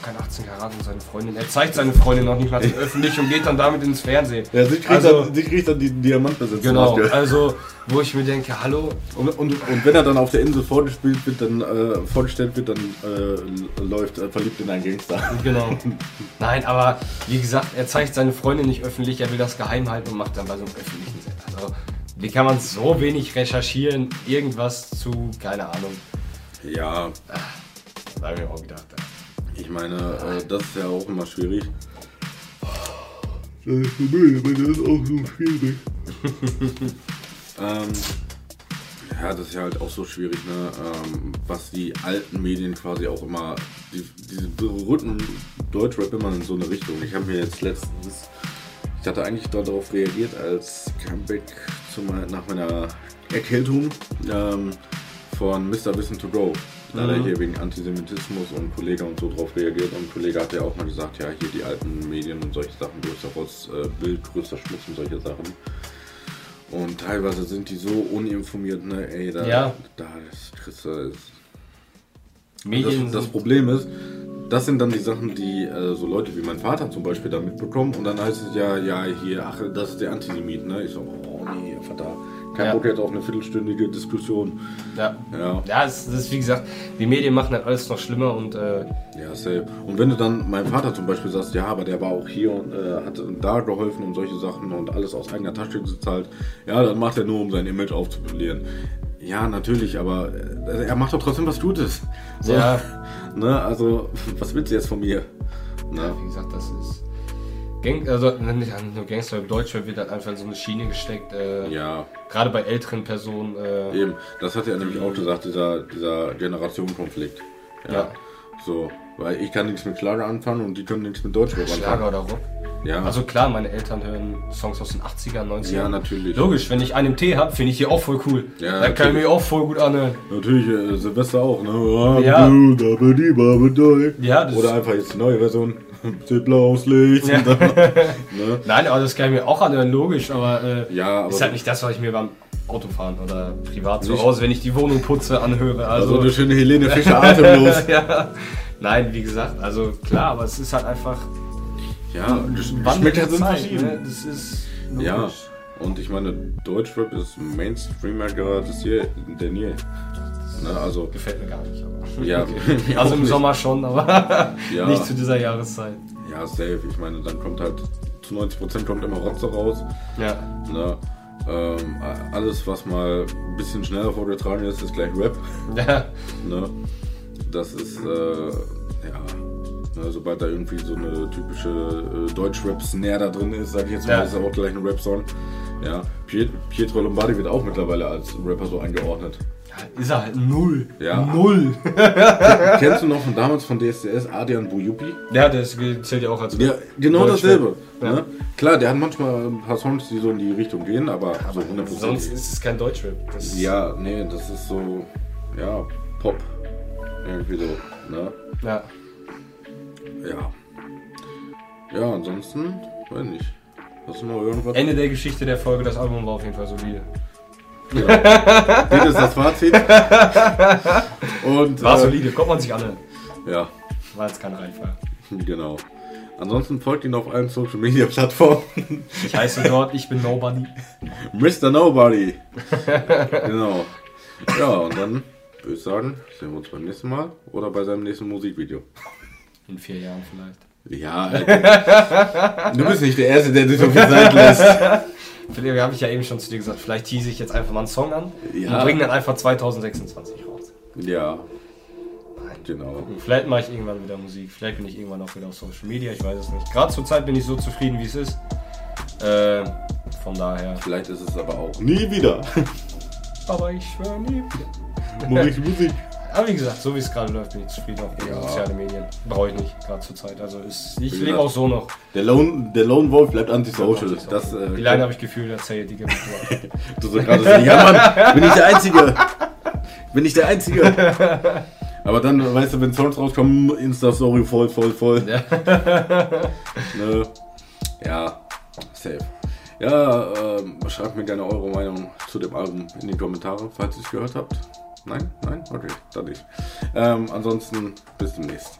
doch kein 18 Karat und seine Freundin. Er zeigt seine Freundin noch nicht mal öffentlich und geht dann damit ins Fernsehen. Ja, sie kriegt, Also- dann, sie kriegt dann die Diamantbesitzer. Genau, also wo ich mir denke, hallo, Und, und, und wenn er dann auf der Insel vorgespielt wird, dann äh, vorgestellt wird, dann äh, läuft äh, verliebt in einen Gangster. genau. Nein, aber wie gesagt, er zeigt seine Freundin nicht öffentlich, er will das geheim halten und macht dann bei so einem öffentlichen Sender. Also, wie kann man so wenig recherchieren, irgendwas zu, keine Ahnung, Ja, da habe ich mir auch gedacht. Ich meine, äh, das ist ja auch immer schwierig. Das ist für mich, aber das ist auch so schwierig. ähm, ja, das ist ja halt auch so schwierig, ne? Ähm, was die alten Medien quasi auch immer, die, diese berührten Deutschrap immer in so eine Richtung. Ich habe mir jetzt letztens, ich hatte eigentlich darauf reagiert als Comeback zu nach meiner Erkältung ähm, von Mr. Wissen to Go. Da hat er hier wegen Antisemitismus und Kollege und so drauf reagiert und Kollege hat ja auch mal gesagt, ja hier die alten Medien und solche Sachen, größter Rotz, äh, Bild, größter Schmutz und solche Sachen. Und teilweise sind die so uninformiert, ne, ey, da, Ja. da ist Christa ist. Medien Das, das Problem ist, das sind dann die Sachen, die äh, so Leute wie mein Vater zum Beispiel da mitbekommen und dann heißt es ja, ja, hier, ach, das ist der Antisemit, ne? Ich so, oh nee, Vater, kein Ja. Bock jetzt auf eine viertelstündige Diskussion. Ja. Ja, Ja, es das ist wie gesagt, die Medien machen halt alles noch schlimmer und äh, ja, safe. Und wenn du dann meinem Vater zum Beispiel sagst, ja, aber der war auch hier und äh, hat da geholfen und solche Sachen und alles aus eigener Tasche gezahlt, ja, dann macht er nur, um sein Image aufzupolieren. Ja, natürlich, aber äh, er macht doch trotzdem was Gutes. So, Ja. Ne, also, was willst du jetzt von mir? Ne? ja, wie gesagt, das ist. Gang, also nicht nur Gangster, Deutschrap wird halt einfach in so eine Schiene gesteckt. Äh, Ja, Gerade bei älteren Personen. Äh, Eben, das hat er nämlich auch gesagt, dieser, dieser Generationenkonflikt. Ja. Ja. So, weil ich kann nichts mit Schlager anfangen und die können nichts mit Deutschrap Schlager anfangen. oder Rock. Ja, Also klar, meine Eltern hören Songs aus den 80ern, 90ern. ja, natürlich. Logisch, wenn ich einen Tee habe, finde ich die auch voll cool. Ja, da kann ich mir auch voll gut anhören. Natürlich, äh, Silvester auch, ne? Ah, Ja. Ja, das Oder einfach jetzt die neue Version. Blaues Licht. Ja. Dann, ne? Nein, aber das kann ich mir auch anhören, logisch, aber äh, Ja, aber ist halt nicht das, was ich mir beim Autofahren oder privat zu Hause, wenn ich die Wohnung putze, anhöre. also Also, eine schöne Helene Fischer atemlos. ja. Nein, wie gesagt, also klar, aber es ist halt einfach ja, Geschmäcker der sind Zeit, verschieden. ne? Das ist logisch. Ja, und ich meine, Deutschrap ist Mainstreamer gerade des je, denn je. Ne, also, Gefällt mir gar nicht, aber. ja, mir Also im nicht. Sommer schon, aber Ja. nicht zu dieser Jahreszeit. Ja, safe. Ich meine, dann kommt halt zu 90% kommt immer Rotze raus. Ja. Ne? Ähm, alles, was mal ein bisschen schneller vorgetragen ist, ist gleich Rap. Ja. Ne? Das ist, äh, ja, ne, sobald da irgendwie so eine typische äh, Deutsch-Rap-Snare da drin ist, sag ich jetzt mal, Ja. ist er auch gleich ein Rap-Song. Ja, Piet Pietro Lombardi wird auch mittlerweile als Rapper so eingeordnet. ja. Ist er halt null. Ja. Null. Kennst du noch von damals von DSDS Adrian Bujupi? Ja, das zählt ja auch als. Ja, genau dasselbe. Ja. Ne? Klar, der hat manchmal ein paar Songs, die so in die Richtung gehen, aber so 100%. Sonst ist es kein Deutschrap. Ja, nee, das ist so, ja, Pop. Irgendwie so, ne? Ja. Ja. Ja, ansonsten, weiß nicht. Hast du noch irgendwas? Ende der Geschichte der Folge, das Album war auf jeden Fall solide. Genau. Das ist das Fazit. Und, War äh, solide, kommt man sich an. Ja, War jetzt kein Reinfall. genau. Ansonsten folgt ihn auf allen Social Media Plattformen. Ich heiße dort, ich bin Nobody. Mr. Nobody. genau. Ja, und dann würde ich sagen, sehen wir uns beim nächsten Mal oder bei seinem nächsten Musikvideo. In vier Jahren vielleicht. Ja, Alter. Du bist nicht der Erste, der sich so viel Zeit lässt. Vielleicht habe ich ja eben schon zu dir gesagt, vielleicht tease ich jetzt einfach mal einen Song an Ja. und bringe dann einfach 2026 raus. Ja, genau. Vielleicht mache ich irgendwann wieder Musik, vielleicht bin ich irgendwann auch wieder auf Social Media, ich weiß es nicht. Gerade zur Zeit bin ich so zufrieden, wie es ist. Äh, von daher. Vielleicht ist es aber auch nie wieder. aber ich schwöre nie. Mach ich Musik. Aber wie gesagt, so wie es gerade läuft, bin ich zufrieden auf Ja. soziale Medien. Brauche ich nicht, gerade zur Zeit. Also ist, ich lebe auch so noch. Der Lone, der Lone Wolf bleibt antisocial. Das, äh, Die Line habe ich gefühlt, erzähle die gibt Du so gerade so, ja Mann, bin ich der Einzige. Bin ich der Einzige. Aber dann, weißt du, wenn Songs rauskommen, Insta-Story voll, voll, voll. Ja. ne? Ja, safe. Ja, ähm, schreibt mir gerne eure Meinung zu dem Album in die Kommentare, falls ihr es gehört habt. Nein? Nein? Okay, dann nicht. Ähm, ansonsten, bis demnächst.